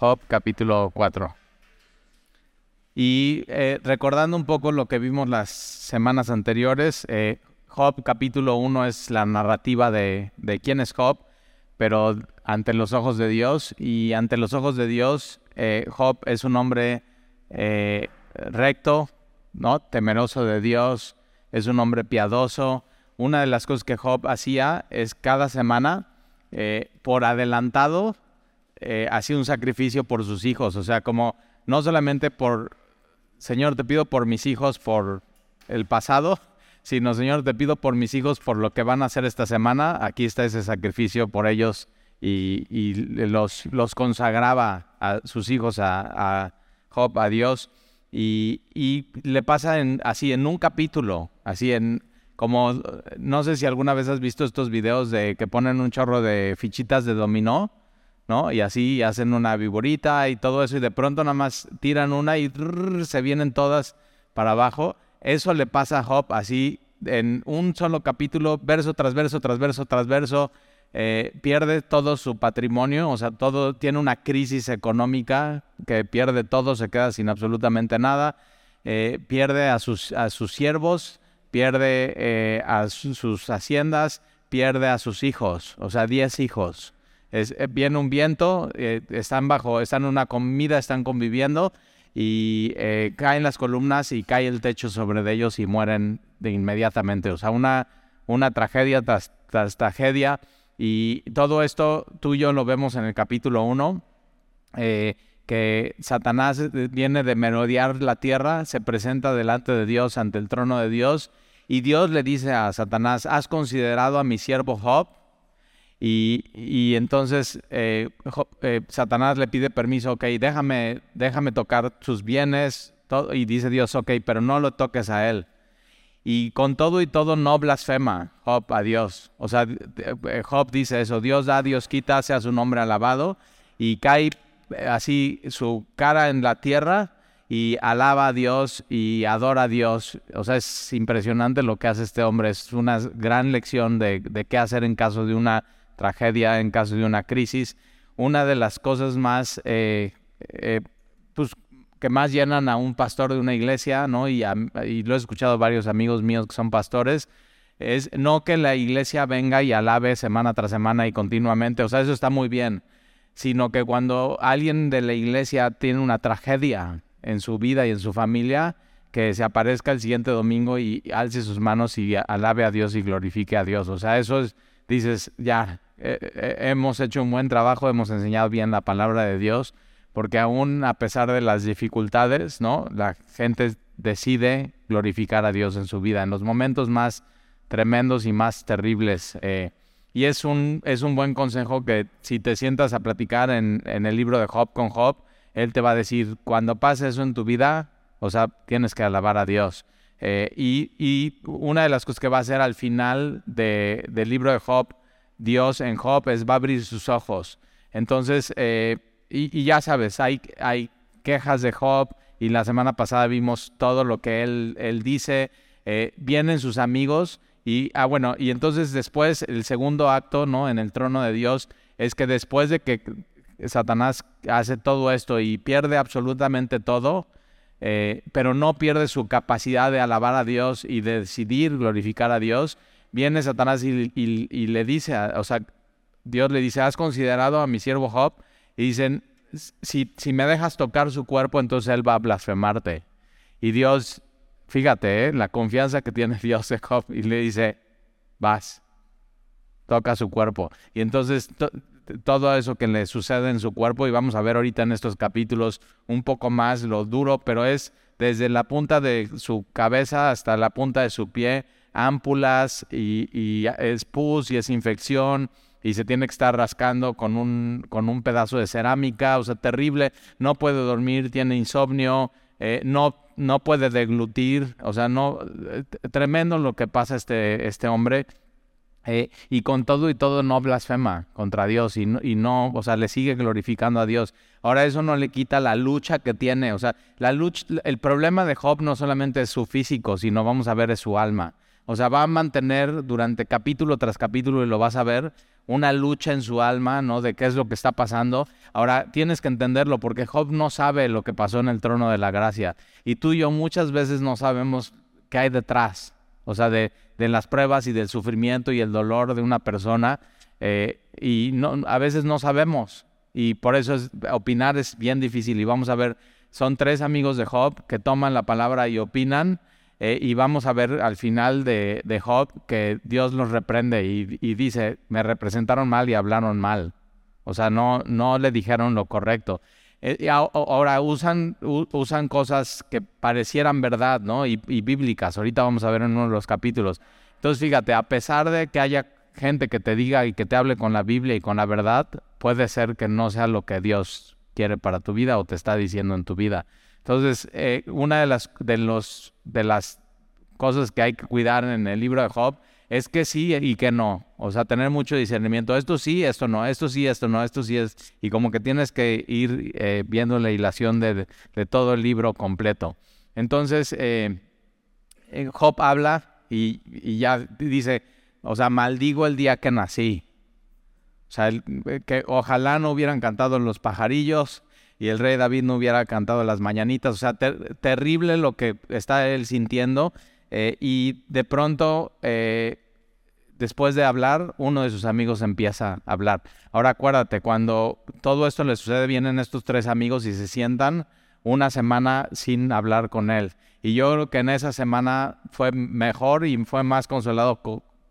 Job capítulo 4. Y eh, recordando un poco lo que vimos las semanas anteriores, eh, Job capítulo 1 es la narrativa de, de, quién es Job, pero ante los ojos de Dios. Y ante los ojos de Dios, eh, Job es un hombre recto, ¿no? temeroso de Dios, es un hombre piadoso. Una de las cosas que Job hacía es cada semana, por adelantado, hacía un sacrificio por sus hijos. O sea, como no solamente por Señor, te pido por mis hijos por el pasado, sino, Señor, te pido por mis hijos por lo que van a hacer esta semana. Aquí está ese sacrificio por ellos y, los, consagraba a sus hijos a, Job, a Dios. Y, le pasa en, así en un capítulo, así en como no sé si alguna vez has visto estos videos de que ponen un chorro de fichitas de dominó Y así hacen una viborita y todo eso y de pronto nada más tiran una y se vienen todas para abajo. Eso le pasa a Job así en un solo capítulo, verso tras verso, tras verso, tras verso. Eh, pierde todo su patrimonio, o sea, todo tiene una crisis económica que pierde todo, se queda sin absolutamente nada, eh, pierde a sus, a sus siervos, pierde eh, a sus haciendas, pierde a sus hijos, o sea, diez hijos. Es, eh, viene un viento, eh, están bajo, están en una comida, están conviviendo y eh, caen las columnas y cae el techo sobre ellos y mueren de inmediatamente. O sea, una, una tragedia tras, tragedia. Y todo esto tú y yo lo vemos en el capítulo 1, que Satanás viene de merodear la tierra, se presenta delante de Dios, ante el trono de Dios, y Dios le dice a Satanás, ¿has considerado a mi siervo Job? Y, entonces eh, eh, Satanás le pide permiso, ok, déjame, déjame tocar sus bienes, y dice Dios, ok, pero no lo toques a él. Y con todo y todo no blasfema Job a Dios. O sea, eh, Job dice eso, Dios da, Dios quita, sea su nombre alabado, y cae así su cara en la tierra y alaba a Dios y adora a Dios. O sea, es impresionante lo que hace este hombre. Es una gran lección de qué hacer en caso de una tragedia, en caso de una crisis, una de las cosas más, eh, eh, pues, que más llenan a un pastor de una iglesia, ¿no? Y, lo he escuchado varios amigos míos que son pastores, es no que la iglesia venga y alabe semana tras semana y continuamente, o sea, eso está muy bien, sino que cuando alguien de la iglesia tiene una tragedia en su vida y en su familia, que se aparezca el siguiente domingo y alce sus manos y alabe a Dios y glorifique a Dios. O sea, eso es, dices, ya, eh, eh, hemos hecho un buen trabajo, hemos enseñado bien la palabra de Dios, porque aún a pesar de las dificultades, ¿no? La gente decide glorificar a Dios en su vida, en los momentos más tremendos y más terribles. Eh, y es un, es un buen consejo que si te sientas a platicar en, en el libro de Job con Job, él te va a decir, cuando pase eso en tu vida, o sea, tienes que alabar a Dios. y, y, una de las cosas que va a hacer al final de, del libro de Job Dios en Job es, va a abrir sus ojos. Entonces, eh, y, ya sabes, hay, hay quejas de Job y la semana pasada vimos todo lo que él, él dice. Eh, vienen sus amigos y, ah, bueno, y entonces después el segundo acto, ¿no? En el trono de Dios es que después de que Satanás hace todo esto y pierde absolutamente todo, eh, pero no pierde su capacidad de alabar a Dios y de decidir glorificar a Dios, viene Satanás y, le dice, o sea, Dios le dice, ¿has considerado a mi siervo Job? Y dicen, si, si me dejas tocar su cuerpo, entonces él va a blasfemarte. Y Dios, fíjate, ¿eh? la confianza que tiene Dios de Job, y le dice, vas, toca su cuerpo. Y entonces todo eso que le sucede en su cuerpo, y vamos a ver ahorita en estos capítulos un poco más lo duro, pero es desde la punta de su cabeza hasta la punta de su pie, ámpulas y, es pus y es infección y se tiene que estar rascando con un, con un pedazo de cerámica, o sea, terrible, no puede dormir, tiene insomnio, eh, no, no puede deglutir, o sea, no, eh, tremendo lo que pasa este, este hombre. Eh, y con todo y todo no blasfema contra Dios y no, y no, o sea, le sigue glorificando a Dios. Ahora eso no le quita la lucha que tiene, o sea, la lucha, el problema de Job no solamente es su físico, sino vamos a ver es su alma. O sea, va a mantener durante capítulo tras capítulo, y lo vas a ver, una lucha en su alma, ¿no? De qué es lo que está pasando. Ahora tienes que entenderlo porque Job no sabe lo que pasó en el trono de la gracia. Y tú y yo muchas veces no sabemos qué hay detrás, o sea, de, de las pruebas y del sufrimiento y el dolor de una persona. Eh, y no, a veces no sabemos. Y por eso es, opinar es bien difícil. Y vamos a ver, son tres amigos de Job que toman la palabra y opinan. Eh, y vamos a ver al final de, de Job que Dios los reprende y, dice, me representaron mal y hablaron mal. O sea, no, no le dijeron lo correcto. Eh, y ahora usan, usan cosas que parecieran verdad, ¿no? Y, y, bíblicas. Ahorita vamos a ver en uno de los capítulos. Entonces, fíjate, a pesar de que haya gente que te diga y que te hable con la Biblia y con la verdad, puede ser que no sea lo que Dios quiere para tu vida o te está diciendo en tu vida. Entonces, eh, una de las, de, los, de las cosas que hay que cuidar en el libro de Job es que sí y que no. O sea, tener mucho discernimiento. Esto sí, esto no, esto sí, esto no, esto sí es. Y como que tienes que ir eh, viendo la hilación de, de, todo el libro completo. Entonces, eh, Job habla y, y, ya dice, o sea, maldigo el día que nací. O sea, que ojalá no hubieran cantado los pajarillos, y el rey David no hubiera cantado las mañanitas. O sea, terrible lo que está él sintiendo. Eh, y de pronto, eh, después de hablar, uno de sus amigos empieza a hablar. Ahora acuérdate, cuando todo esto le sucede, vienen estos tres amigos y se sientan una semana sin hablar con él. Y yo creo que en esa semana fue mejor y fue más consolado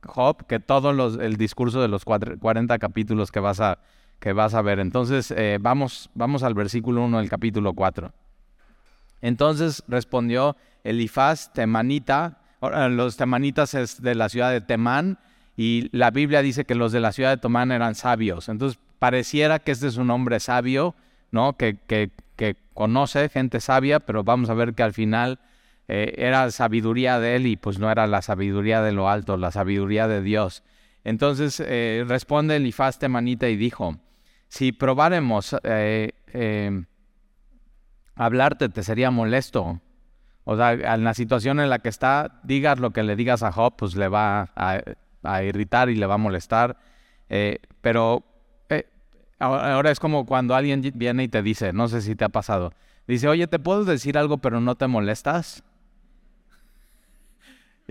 Job que todo los, el discurso de los 40 capítulos que vas a, que vas a ver. Entonces, eh, vamos, vamos al versículo 1 del capítulo 4. Entonces respondió Elifaz temanita, los temanitas es de la ciudad de Temán, y la Biblia dice que los de la ciudad de Temán eran sabios. Entonces, pareciera que este es un hombre sabio, ¿no? Que, que, que conoce gente sabia, pero vamos a ver que al final eh, era sabiduría de él y pues no era la sabiduría de lo alto, la sabiduría de Dios. Entonces eh, responde Elifaz temanita y dijo, si probáremos eh, eh, hablarte, te sería molesto. O sea, en la situación en la que está, digas lo que le digas a Job, pues le va a, irritar y le va a molestar. Eh, pero ahora es como cuando alguien viene y te dice, no sé si te ha pasado, dice, oye, ¿te puedo decir algo pero no te molestas?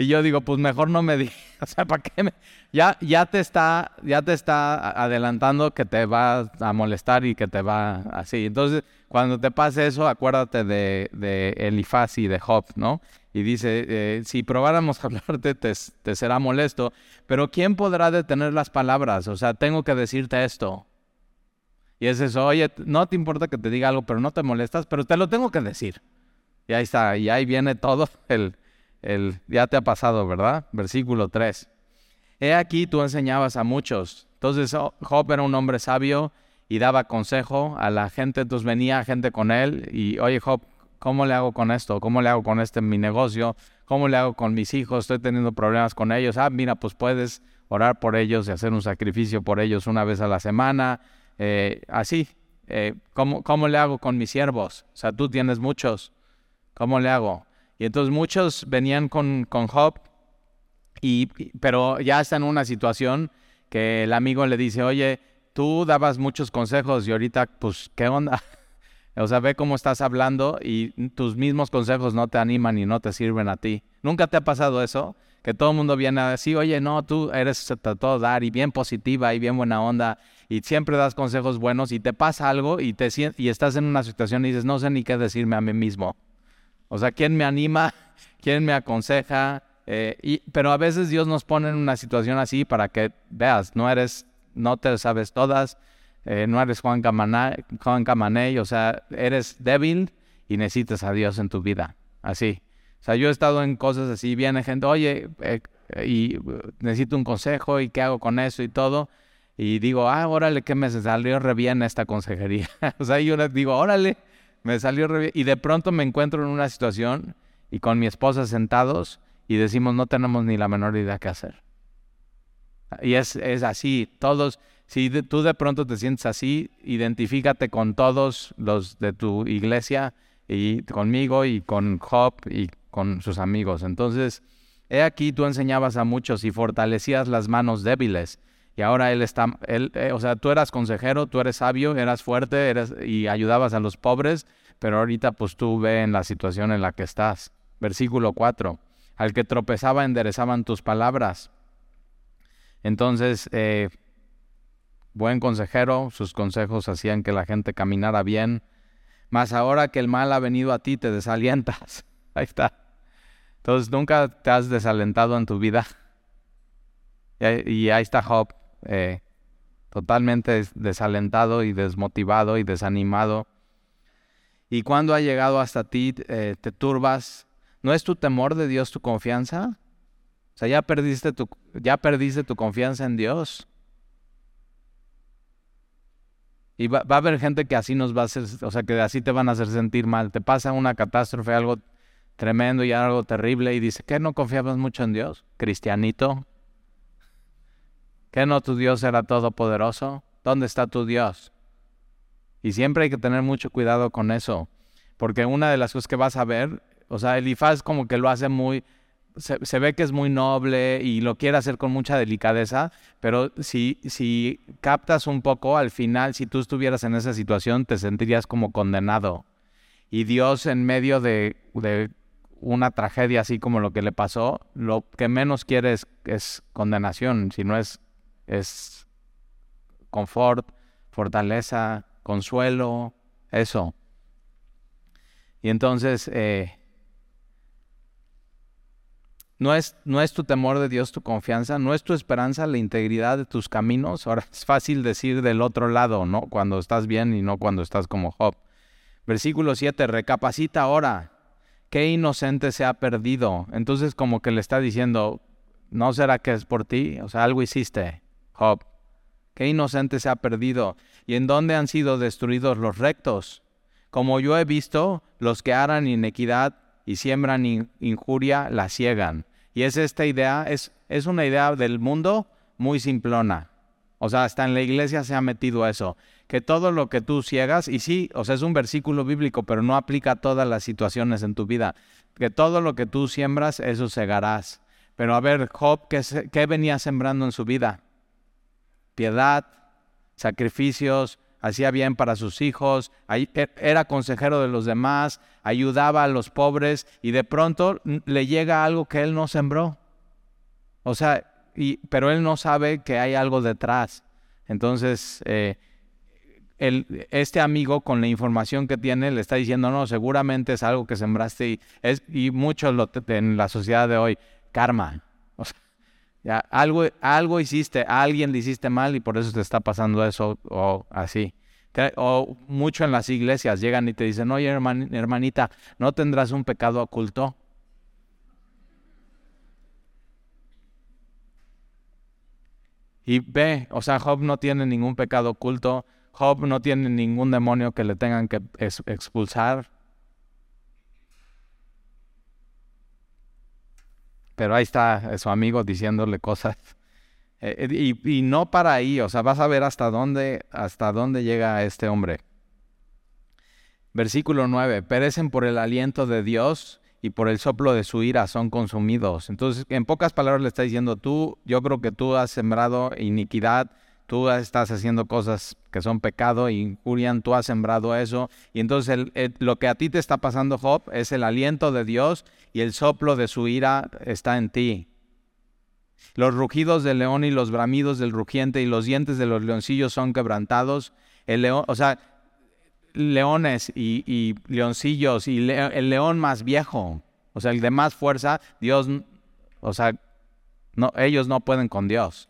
Y yo digo, pues mejor no me digas, o sea, ¿para qué? Ya, ya, te está, ya te está adelantando que te va a molestar y que te va así. Entonces, cuando te pase eso, acuérdate de, de Elifaz y de Job, ¿no? Y dice, eh, si probáramos hablarte, te, te será molesto, pero ¿quién podrá detener las palabras? O sea, tengo que decirte esto. Y es eso, oye, no te importa que te diga algo, pero no te molestas, pero te lo tengo que decir. Y ahí está, y ahí viene todo el el, ya te ha pasado, ¿verdad? Versículo 3. He aquí tú enseñabas a muchos. Entonces Job era un hombre sabio y daba consejo a la gente, entonces venía gente con él y, oye Job, ¿cómo le hago con esto? ¿Cómo le hago con este mi negocio? ¿Cómo le hago con mis hijos? Estoy teniendo problemas con ellos. Ah, mira, pues puedes orar por ellos y hacer un sacrificio por ellos una vez a la semana. Eh, así, eh, ¿cómo, ¿cómo le hago con mis siervos? O sea, tú tienes muchos. ¿Cómo le hago? Y entonces muchos venían con, con Job, y, pero ya está en una situación que el amigo le dice, oye, tú dabas muchos consejos y ahorita, pues, ¿qué onda? o sea, ve cómo estás hablando y tus mismos consejos no te animan y no te sirven a ti. ¿Nunca te ha pasado eso? Que todo el mundo viene a decir, oye, no, tú eres todo dar y bien positiva y bien buena onda y siempre das consejos buenos y te pasa algo y, te, y estás en una situación y dices, no sé ni qué decirme a mí mismo. O sea, ¿quién me anima? ¿Quién me aconseja? Eh, y, pero a veces Dios nos pone en una situación así para que veas, no eres, no te sabes todas, eh, no eres Juan Camaney, Juan o sea, eres débil y necesitas a Dios en tu vida, así. O sea, yo he estado en cosas así, viene gente, oye, eh, y necesito un consejo y qué hago con eso y todo. Y digo, ah, órale, que me salió re bien esta consejería. o sea, yo digo, órale, me salió re bien. Y de pronto me encuentro en una situación y con mi esposa sentados y decimos no tenemos ni la menor idea qué hacer. Y es, es así, todos, si tú de pronto te sientes así, identifícate con todos los de tu iglesia y conmigo y con Job y con sus amigos. Entonces, he aquí tú enseñabas a muchos y fortalecías las manos débiles y ahora él está, él, eh, o sea, tú eras consejero, tú eres sabio, eras fuerte, eres, y ayudabas a los pobres, pero ahorita pues tú ve en la situación en la que estás. Versículo 4. Al que tropezaba enderezaban tus palabras. Entonces, eh, buen consejero, sus consejos hacían que la gente caminara bien, mas ahora que el mal ha venido a ti te desalientas. Ahí está. Entonces, nunca te has desalentado en tu vida. Y ahí está Job, eh, totalmente desalentado y desmotivado y desanimado. Y cuando ha llegado hasta ti, eh, te turbas. ¿No es tu temor de Dios tu confianza? O sea, ya perdiste tu, ya perdiste tu confianza en Dios. Y va, va, a haber gente que así nos va a hacer, o sea, que así te van a hacer sentir mal. Te pasa una catástrofe, algo tremendo y algo terrible y dice, ¿qué no confiabas mucho en Dios? Cristianito. ¿Qué no tu Dios era todopoderoso? ¿Dónde está tu Dios? Y siempre hay que tener mucho cuidado con eso, porque una de las cosas que vas a ver, o sea, Elifaz como que lo hace muy, se, ve que es muy noble y lo quiere hacer con mucha delicadeza, pero si, si captas un poco, al final, si tú estuvieras en esa situación, te sentirías como condenado. Y Dios en medio de, de una tragedia así como lo que le pasó, lo que menos quiere es, es condenación, si no es, es confort, fortaleza, consuelo, eso. Y entonces, eh, no es, no es tu temor de Dios tu confianza, no es tu esperanza la integridad de tus caminos. Ahora es fácil decir del otro lado, ¿no? Cuando estás bien y no cuando estás como Job. Versículo 7, recapacita ahora, qué inocente se ha perdido. Entonces como que le está diciendo, ¿no será que es por ti? O sea, algo hiciste, Job. Qué inocente se ha perdido. ¿Y en dónde han sido destruidos los rectos? Como yo he visto, los que harán inequidad y siembran injuria la ciegan. Y es esta idea, es, es una idea del mundo muy simplona. O sea, hasta en la iglesia se ha metido eso, que todo lo que tú ciegas, y sí, o sea, es un versículo bíblico, pero no aplica a todas las situaciones en tu vida, que todo lo que tú siembras, eso segarás. Pero a ver, Job, ¿qué, qué venía sembrando en su vida? Piedad, sacrificios, hacía bien para sus hijos, e, era consejero de los demás, ayudaba a los pobres y de pronto le llega algo que él no sembró. O sea, pero él no sabe que hay algo detrás. Entonces, eh, este amigo con la información que tiene le está diciendo, no, seguramente es algo que sembraste y, es, y mucho lo, en la sociedad de hoy, karma. Algo, algo hiciste, a alguien le hiciste mal y por eso te está pasando eso o así. O mucho en las iglesias llegan y te dicen, oye hermanita, ¿no tendrás un pecado oculto? Y ve, o sea, Job no tiene ningún pecado oculto, Job no tiene ningún demonio que le tengan que expulsar. Pero ahí está su amigo diciéndole cosas. Eh, eh, y, no para ahí, o sea, vas a ver hasta dónde, hasta dónde llega este hombre. Versículo 9, perecen por el aliento de Dios y por el soplo de su ira son consumidos. Entonces, en pocas palabras le está diciendo, tú, yo creo que tú has sembrado iniquidad, tú estás haciendo cosas que son pecado, injurian, tú has sembrado eso. Y entonces lo que a ti te está pasando, Job, es el aliento de Dios y el soplo de su ira está en ti. Los rugidos del león y los bramidos del rugiente y los dientes de los leoncillos son quebrantados. El león, o sea, leones y, leoncillos y el león más viejo, o sea, el de más fuerza, Dios, o sea, no, ellos no pueden con Dios.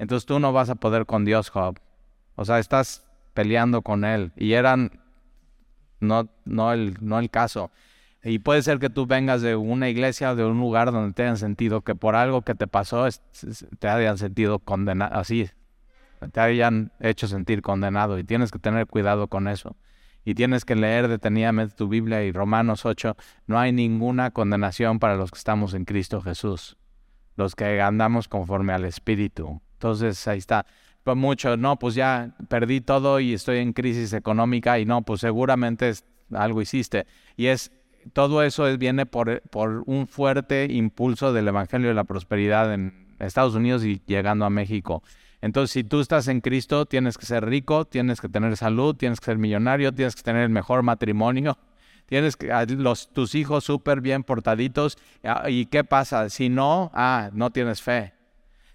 Entonces tú no vas a poder con Dios, Job. O sea, estás peleando con él y eran no, no, el, no el caso. Y puede ser que tú vengas de una iglesia o de un lugar donde te hayan sentido que por algo que te pasó te hayan sentido condenado, así, te hayan hecho sentir condenado y tienes que tener cuidado con eso. Y tienes que leer detenidamente tu Biblia y Romanos 8, no hay ninguna condenación para los que estamos en Cristo Jesús, los que andamos conforme al Espíritu. Entonces ahí está. Pues mucho, no, pues ya perdí todo y estoy en crisis económica y no, pues seguramente algo hiciste. Y es todo eso viene por, por, un fuerte impulso del Evangelio de la Prosperidad en Estados Unidos y llegando a México. Entonces, si tú estás en Cristo, tienes que ser rico, tienes que tener salud, tienes que ser millonario, tienes que tener el mejor matrimonio, tienes que, los, tus hijos súper bien portaditos. Ah, ¿Y qué pasa? Si no, ah, no tienes fe.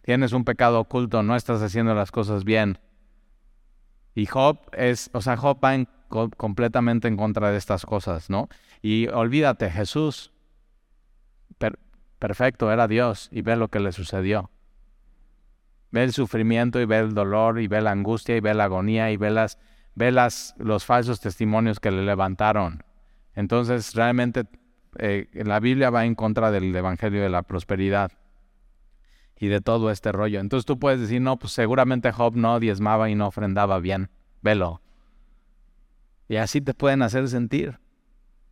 Tienes un pecado oculto, no estás haciendo las cosas bien. Y Job es, o sea, Job va completamente en contra de estas cosas, ¿no? Y olvídate, Jesús, perfecto, era Dios y ve lo que le sucedió. Ve el sufrimiento y ve el dolor y ve la angustia y ve la agonía y ve, las, ve las, los falsos testimonios que le levantaron. Entonces realmente eh, la Biblia va en contra del Evangelio de la Prosperidad y de todo este rollo. Entonces tú puedes decir, no, pues seguramente Job no diezmaba y no ofrendaba bien. Velo. Y así te pueden hacer sentir.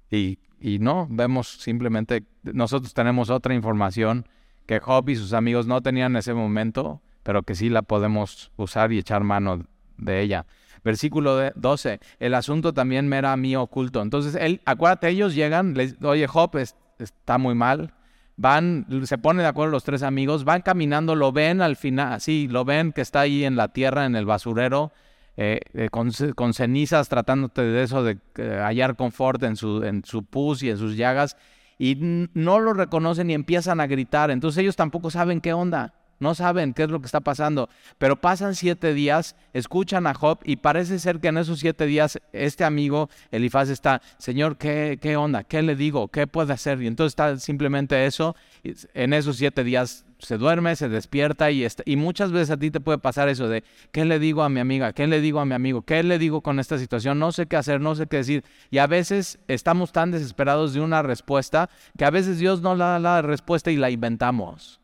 Y, y no, vemos simplemente, nosotros tenemos otra información que Job y sus amigos no tenían en ese momento pero que sí la podemos usar y echar mano de ella. Versículo 12, el asunto también me era a mí oculto. Entonces, él, acuérdate, ellos llegan, les, oye, Job está muy mal, van, se ponen de acuerdo los tres amigos, van caminando, lo ven al final, sí, lo ven que está ahí en la tierra, en el basurero, eh, eh, con, cenizas, tratándote de eso, de eh, hallar confort en su, en su pus y en sus llagas, y no lo reconocen y empiezan a gritar. Entonces ellos tampoco saben qué onda. No saben qué es lo que está pasando, pero pasan siete días, escuchan a Job y parece ser que en esos siete días este amigo Elifaz está, Señor, ¿qué, qué onda? ¿Qué le digo? ¿Qué puede hacer? Y entonces está simplemente eso. En esos siete días se duerme, se despierta y, y muchas veces a ti te puede pasar eso de, ¿qué le digo a mi amiga? ¿Qué le digo a mi amigo? ¿Qué le digo con esta situación? No sé qué hacer, no sé qué decir. Y a veces estamos tan desesperados de una respuesta que a veces Dios no da la respuesta y la inventamos.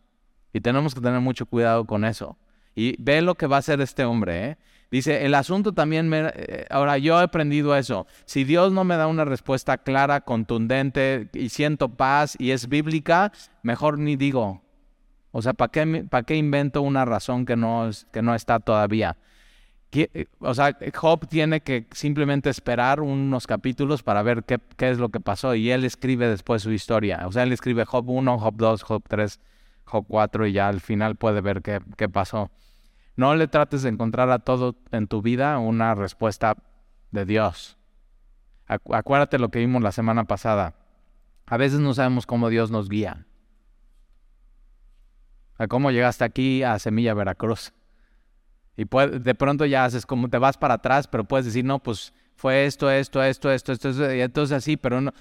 Y tenemos que tener mucho cuidado con eso. Y ve lo que va a hacer este hombre. ¿eh? Dice, el asunto también me... Eh, ahora, yo he aprendido eso. Si Dios no me da una respuesta clara, contundente, y siento paz y es bíblica, mejor ni digo. O sea, ¿para qué, qué invento una razón que no, que no está todavía? O sea, Job tiene que simplemente esperar unos capítulos para ver qué, qué, es lo que pasó y él escribe después su historia. O sea, él escribe Job 1, Job 2, Job 3, 4 y ya al final puede ver qué, qué pasó. No le trates de encontrar a todo en tu vida una respuesta de Dios. Acuérdate lo que vimos la semana pasada. A veces no sabemos cómo Dios nos guía. A cómo llegaste aquí a Semilla Veracruz. Y de pronto ya haces como te vas para atrás, pero puedes decir, no, pues fue esto, esto, esto, esto, esto, esto y entonces así, pero no,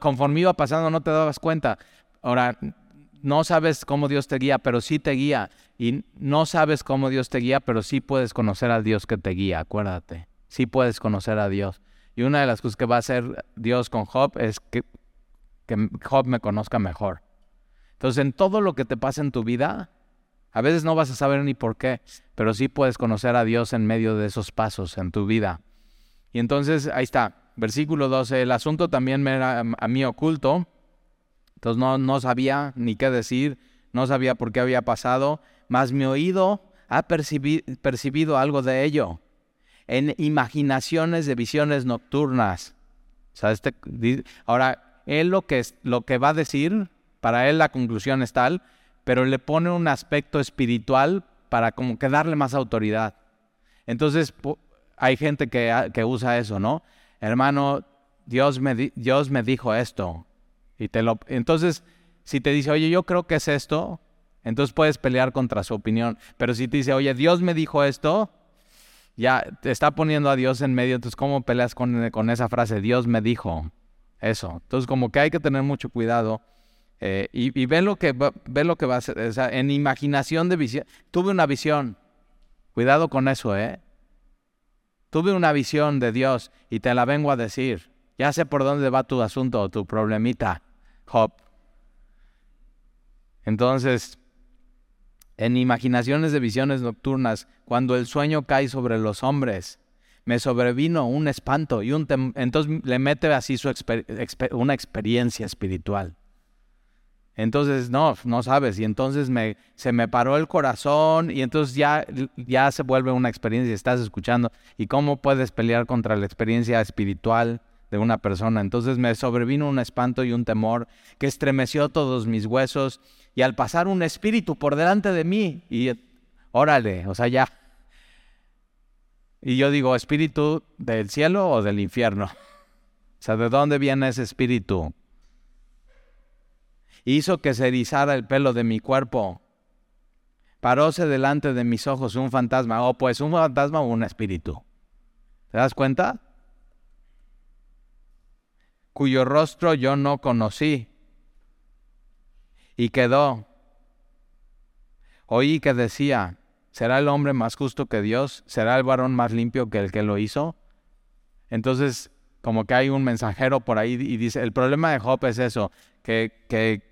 conforme iba pasando no te dabas cuenta. Ahora, no sabes cómo Dios te guía, pero sí te guía. Y no sabes cómo Dios te guía, pero sí puedes conocer a Dios que te guía, acuérdate. Sí puedes conocer a Dios. Y una de las cosas que va a hacer Dios con Job es que, que Job me conozca mejor. Entonces, en todo lo que te pasa en tu vida, a veces no vas a saber ni por qué, pero sí puedes conocer a Dios en medio de esos pasos en tu vida. Y entonces, ahí está, versículo 12, el asunto también me era a mí oculto entonces no, no sabía ni qué decir, no sabía por qué había pasado, mas mi oído ha percibido algo de ello en imaginaciones de visiones nocturnas. este, ahora, él lo que, lo que va a decir, para él la conclusión es tal, pero le pone un aspecto espiritual para como que darle más autoridad. Entonces, hay gente que, que usa eso, ¿no? Hermano, Dios me, Dios me dijo esto. Y lo, entonces, si te dice, oye, yo creo que es esto, entonces puedes pelear contra su opinión. Pero si te dice, oye, Dios me dijo esto, ya te está poniendo a Dios en medio. Entonces, ¿cómo peleas con, con esa frase? Dios me dijo eso. Entonces, como que hay que tener mucho cuidado. Eh, y, ve lo que va, lo que va a hacer. O sea, en imaginación de visión. Tuve una visión. Cuidado con eso, ¿eh? Tuve una visión de Dios y te la vengo a decir. Ya sé por dónde va tu asunto o tu problemita. Job. Entonces, en imaginaciones de visiones nocturnas, cuando el sueño cae sobre los hombres, me sobrevino un espanto y un entonces le mete así su una experiencia espiritual. Entonces, no, no sabes, y entonces me, se me paró el corazón y entonces ya, ya se vuelve una experiencia, estás escuchando. ¿Y cómo puedes pelear contra la experiencia espiritual? De una persona. Entonces me sobrevino un espanto y un temor que estremeció todos mis huesos y al pasar un espíritu por delante de mí, y órale, o sea, ya. Y yo digo, ¿espíritu del cielo o del infierno? O sea, ¿de dónde viene ese espíritu? Hizo que se erizara el pelo de mi cuerpo. Paróse delante de mis ojos un fantasma. Oh, pues un fantasma o un espíritu. ¿Te das cuenta? Cuyo rostro yo no conocí. Y quedó. Oí que decía, ¿será el hombre más justo que Dios? ¿Será el varón más limpio que el que lo hizo? Entonces, como que hay un mensajero por ahí y dice, el problema de Job es eso, que, que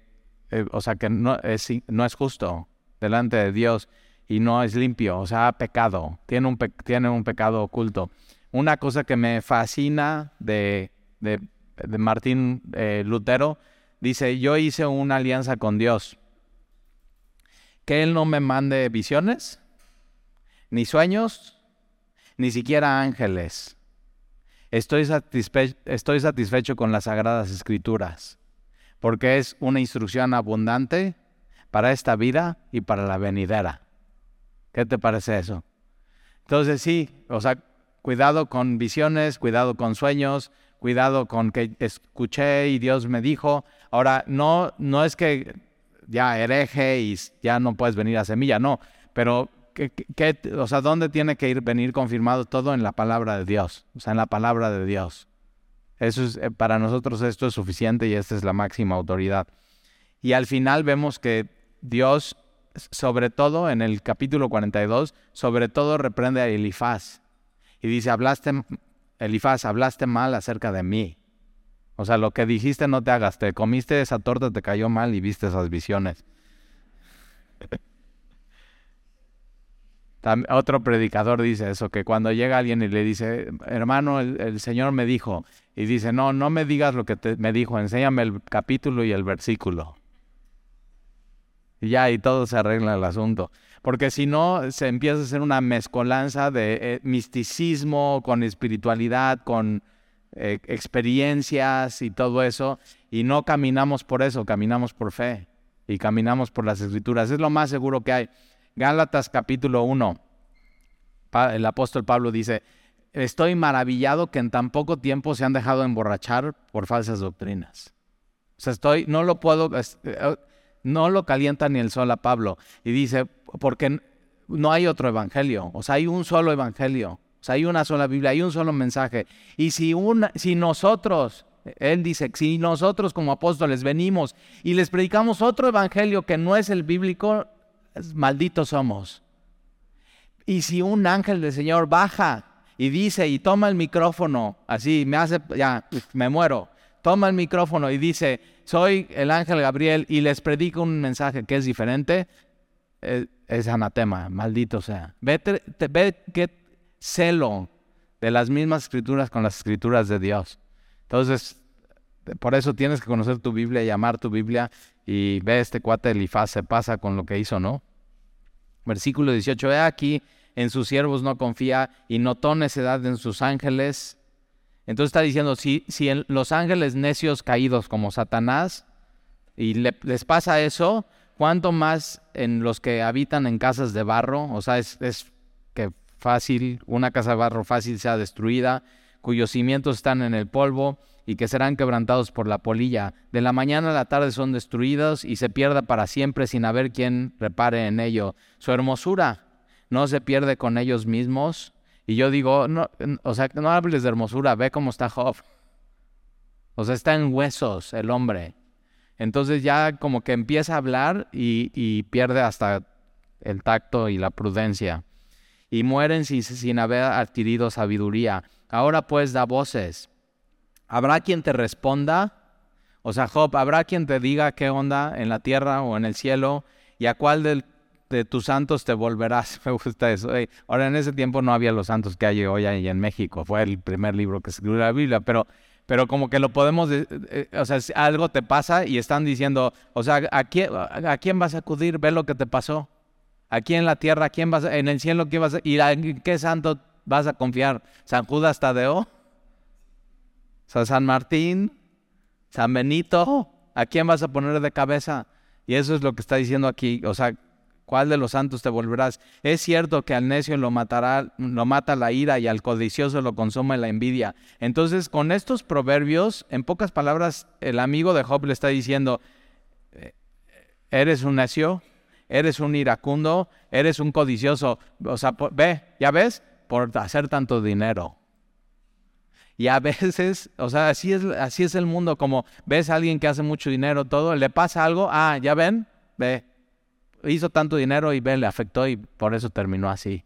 eh, o sea, que no es, no es justo delante de Dios y no es limpio, o sea, ha pecado, tiene un, tiene un pecado oculto. Una cosa que me fascina de, de, Martín eh, Lutero, dice, yo hice una alianza con Dios, que Él no me mande visiones, ni sueños, ni siquiera ángeles. Estoy, estoy satisfecho con las sagradas escrituras, porque es una instrucción abundante para esta vida y para la venidera. ¿Qué te parece eso? Entonces sí, o sea, cuidado con visiones, cuidado con sueños, cuidado con que escuché y Dios me dijo. Ahora, no, no es que ya hereje y ya no puedes venir a semilla, no, pero ¿qué, o sea, ¿dónde tiene que ir venir confirmado todo en la palabra de Dios? O sea, en la palabra de Dios. Eso es, eh, para nosotros esto es suficiente y esta es la máxima autoridad. Y al final vemos que Dios, sobre todo en el capítulo 42, sobre todo reprende a Elifaz y dice, hablaste, Elifaz, hablaste mal acerca de mí. O sea, lo que dijiste no te hagas, te comiste esa torta, te cayó mal y viste esas visiones. otro predicador dice eso, que cuando llega alguien y le dice, hermano, el, Señor me dijo, y dice, no, no me digas lo que me dijo, enséñame el capítulo y el versículo. Y ya, y todo se arregla el asunto. Porque si no, se empieza a hacer una mezcolanza de eh, misticismo con espiritualidad, con eh, experiencias y todo eso, y no caminamos por eso, caminamos por fe y caminamos por las escrituras. Es lo más seguro que hay. Gálatas capítulo 1, el apóstol Pablo dice, estoy maravillado que en tan poco tiempo se han dejado emborrachar por falsas doctrinas. O sea, estoy, no lo puedo, eh, no lo calienta ni el sol a Pablo. Y dice, porque no hay otro evangelio, o sea, hay un solo evangelio, o sea, hay una sola Biblia, hay un solo mensaje. Y si, una, si nosotros, él dice, si nosotros como apóstoles venimos y les predicamos otro evangelio que no es el bíblico, malditos somos. Y si un ángel del Señor baja y dice y toma el micrófono, así me hace, ya, me muero, toma el micrófono y dice, soy el ángel Gabriel y les predico un mensaje que es diferente, eh, es, anatema, maldito sea. Ve, ve qué celo de las mismas escrituras con las escrituras de Dios. Entonces, por eso tienes que conocer tu Biblia y amar tu Biblia y ve este cuate Elifaz se pasa con lo que hizo, ¿no? Versículo 18, he aquí, en sus siervos no confía y notó necedad en sus ángeles entonces está diciendo, si, si en los ángeles necios caídos como Satanás, y les pasa eso, ¿cuánto más en los que habitan en casas de barro? O sea, es, que fácil, una casa de barro fácil sea destruida, cuyos cimientos están en el polvo y que serán quebrantados por la polilla. De la mañana a la tarde son destruidos y se pierda para siempre sin haber quien repare en ello. Su hermosura no se pierde con ellos mismos, y yo digo, no, o sea, no hables de hermosura, ve cómo está Job. O sea, está en huesos el hombre. Entonces ya como que empieza a hablar y, pierde hasta el tacto y la prudencia. Y mueren sin, haber adquirido sabiduría. Ahora pues da voces. ¿Habrá quien te responda? O sea, Job, ¿habrá quien te diga qué onda en la tierra o en el cielo? ¿Y a cuál de tus santos te volverás. Me gusta eso. ahora, en ese tiempo no había los santos que hay hoy en México. Fue el primer libro que escribió la Biblia, pero, pero como que lo podemos, eh, o sea, algo te pasa y están diciendo, o sea, ¿a quién, a quién vas a acudir? Ve lo que te pasó. Aquí en la tierra, ¿a quién vas en el cielo, ¿qué vas a, y en qué santo vas a confiar? ¿San Judas Tadeo? ¿San Martín? ¿San Benito? ¿A quién vas a poner de cabeza? Y eso es lo que está diciendo aquí. O sea, ¿Cuál de los santos te volverás? Es cierto que al necio lo matará, lo mata la ira y al codicioso lo consume la envidia. Entonces, con estos proverbios, en pocas palabras, el amigo de Job le está diciendo, eh, eres un necio, eres un iracundo, eres un codicioso. O sea, ve, ya ves, por hacer tanto dinero. Y a veces, o sea, así es, así es el mundo, como ves a alguien que hace mucho dinero, todo, le pasa algo, ah, ya ven, ve, hizo tanto dinero y ve, le afectó y por eso terminó así.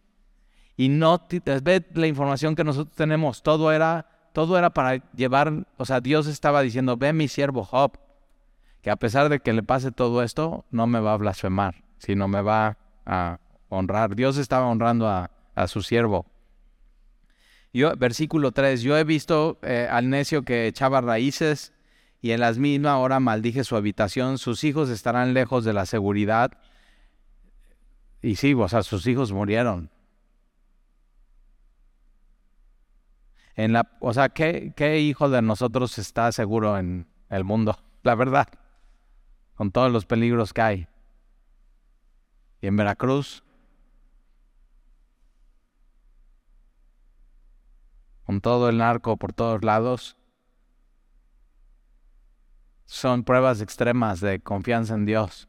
Y no, ve la información que nosotros tenemos, todo era, todo era para llevar, o sea, Dios estaba diciendo, ve mi siervo Job, que a pesar de que le pase todo esto, no me va a blasfemar, sino me va a honrar. Dios estaba honrando a, su siervo. Yo, versículo 3, yo he visto eh, al necio que echaba raíces y en las mismas horas maldije su habitación, sus hijos estarán lejos de la seguridad y sí, o sea, sus hijos murieron. En la, o sea, ¿qué, ¿qué hijo de nosotros está seguro en el mundo? La verdad, con todos los peligros que hay. Y en Veracruz, con todo el narco por todos lados, son pruebas extremas de confianza en Dios.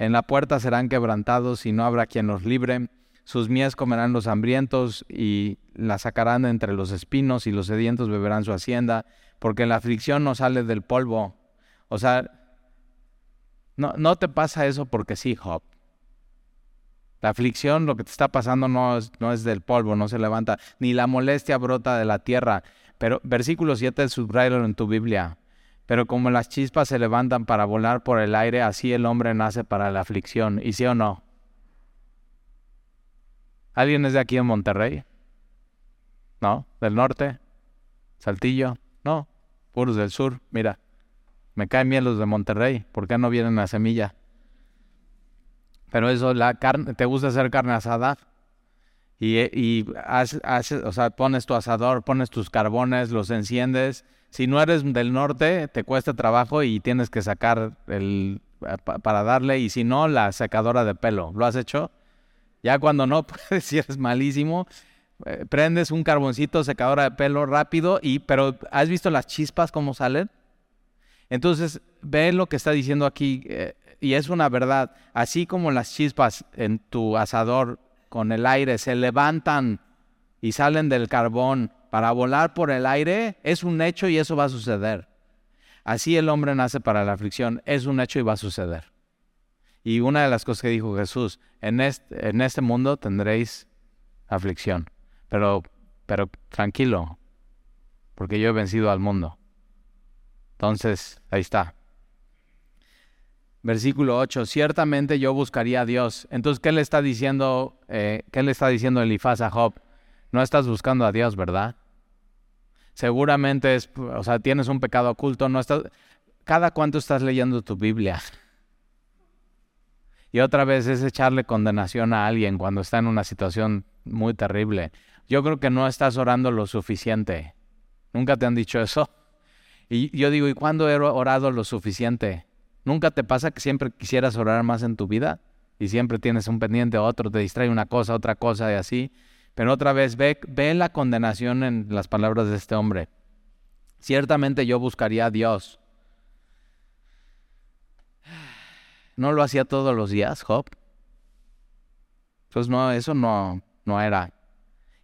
En la puerta serán quebrantados y no habrá quien los libre. Sus mies comerán los hambrientos y la sacarán entre los espinos y los sedientos beberán su hacienda, porque la aflicción no sale del polvo. O sea, no, no te pasa eso porque sí, Job. La aflicción, lo que te está pasando no es, no es del polvo, no se levanta, ni la molestia brota de la tierra. Pero versículo 7, subrayalo en tu Biblia. Pero como las chispas se levantan para volar por el aire, así el hombre nace para la aflicción. ¿Y sí o no? ¿Alguien es de aquí en Monterrey? ¿No? ¿Del norte? ¿Saltillo? No. Puros del sur. Mira, me caen bien los de Monterrey. ¿Por qué no vienen a semilla? Pero eso, la carne, ¿te gusta hacer carne asada? Y, sea, pones tu asador, pones tus carbones, los enciendes si no eres del norte, te cuesta trabajo y tienes que sacar el para darle, y si no, la secadora de pelo. ¿Lo has hecho? Ya cuando no, puedes, si eres malísimo, eh, prendes un carboncito, secadora de pelo rápido, y, pero ¿has visto las chispas cómo salen? Entonces, ve lo que está diciendo aquí, eh, y es una verdad. Así como las chispas en tu asador con el aire se levantan y salen del carbón para volar por el aire es un hecho y eso va a suceder. Así el hombre nace para la aflicción, es un hecho y va a suceder. Y una de las cosas que dijo Jesús, en este, mundo tendréis aflicción, pero, pero tranquilo, porque yo he vencido al mundo. Entonces, ahí está. Versículo 8, ciertamente yo buscaría a Dios. Entonces, ¿qué le está diciendo, eh, qué le está diciendo Elifaz a Job? No estás buscando a Dios, ¿verdad? Seguramente es, o sea, tienes un pecado oculto, no estás cada cuánto estás leyendo tu Biblia. Y otra vez es echarle condenación a alguien cuando está en una situación muy terrible. Yo creo que no estás orando lo suficiente. ¿Nunca te han dicho eso? Y yo digo, ¿y cuándo he orado lo suficiente? ¿Nunca te pasa que siempre quisieras orar más en tu vida? Y siempre tienes un pendiente, otro te distrae una cosa, otra cosa y así. Pero otra vez, ve, ve la condenación en las palabras de este hombre. Ciertamente yo buscaría a Dios. ¿No lo hacía todos los días, Job? Pues no, eso no, no era.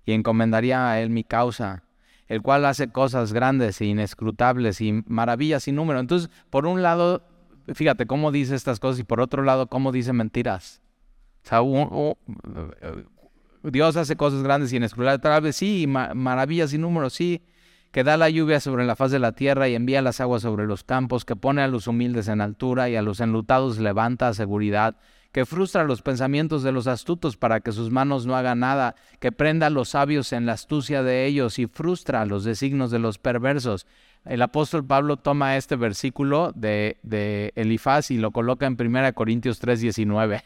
Y encomendaría a él mi causa, el cual hace cosas grandes e inescrutables y maravillas sin número. Entonces, por un lado, fíjate cómo dice estas cosas y por otro lado, cómo dice mentiras. O sea, Dios hace cosas grandes y inescrutables, sí, maravillas y números, sí, que da la lluvia sobre la faz de la tierra y envía las aguas sobre los campos, que pone a los humildes en altura y a los enlutados levanta a seguridad, que frustra los pensamientos de los astutos para que sus manos no hagan nada, que prenda a los sabios en la astucia de ellos y frustra los designos de los perversos. El apóstol Pablo toma este versículo de, Elifaz y lo coloca en 1 Corintios 3:19.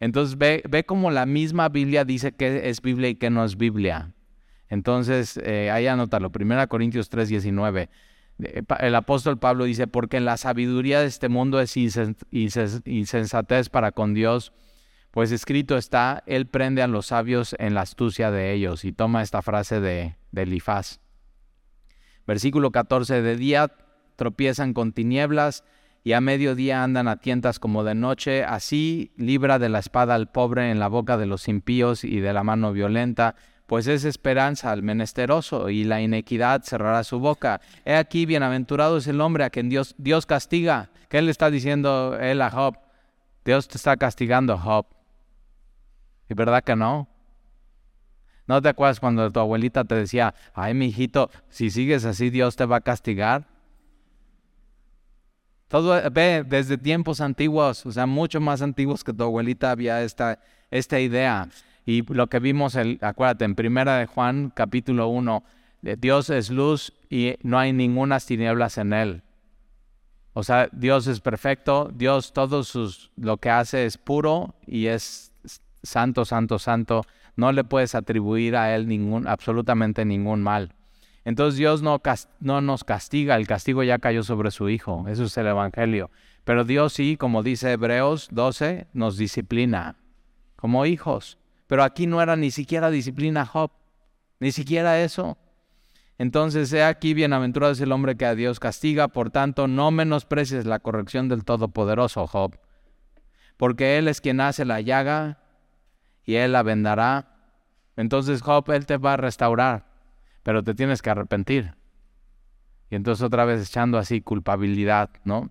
Entonces ve, ve como la misma Biblia dice que es Biblia y que no es Biblia. Entonces, eh, ahí anótalo, 1 Corintios 3, 19. el apóstol Pablo dice, porque la sabiduría de este mundo es insensatez para con Dios, pues escrito está, Él prende a los sabios en la astucia de ellos. Y toma esta frase de, de Elifaz. Versículo 14, de día tropiezan con tinieblas y a mediodía andan a tientas como de noche, así libra de la espada al pobre en la boca de los impíos y de la mano violenta pues es esperanza al menesteroso y la inequidad cerrará su boca. He aquí, bienaventurado es el hombre a quien Dios, Dios castiga. ¿Qué le está diciendo él a Job? Dios te está castigando, Job. ¿Y verdad que no? ¿No te acuerdas cuando tu abuelita te decía, ay, mi hijito, si sigues así, Dios te va a castigar? Todo, ve, desde tiempos antiguos, o sea, mucho más antiguos que tu abuelita había esta, esta idea. Y lo que vimos, acuérdate, en Primera de Juan, capítulo 1, Dios es luz y no hay ninguna tinieblas en él. O sea, Dios es perfecto, Dios todo sus, lo que hace es puro y es santo, santo, santo. No le puedes atribuir a él ningún, absolutamente ningún mal. Entonces Dios no, no nos castiga, el castigo ya cayó sobre su Hijo, eso es el Evangelio. Pero Dios sí, como dice Hebreos 12, nos disciplina como hijos. Pero aquí no era ni siquiera disciplina Job, ni siquiera eso. Entonces, he aquí, bienaventurado es el hombre que a Dios castiga, por tanto, no menosprecies la corrección del Todopoderoso, Job, porque Él es quien hace la llaga y Él la vendará. Entonces, Job, Él te va a restaurar, pero te tienes que arrepentir. Y entonces otra vez echando así culpabilidad, ¿no?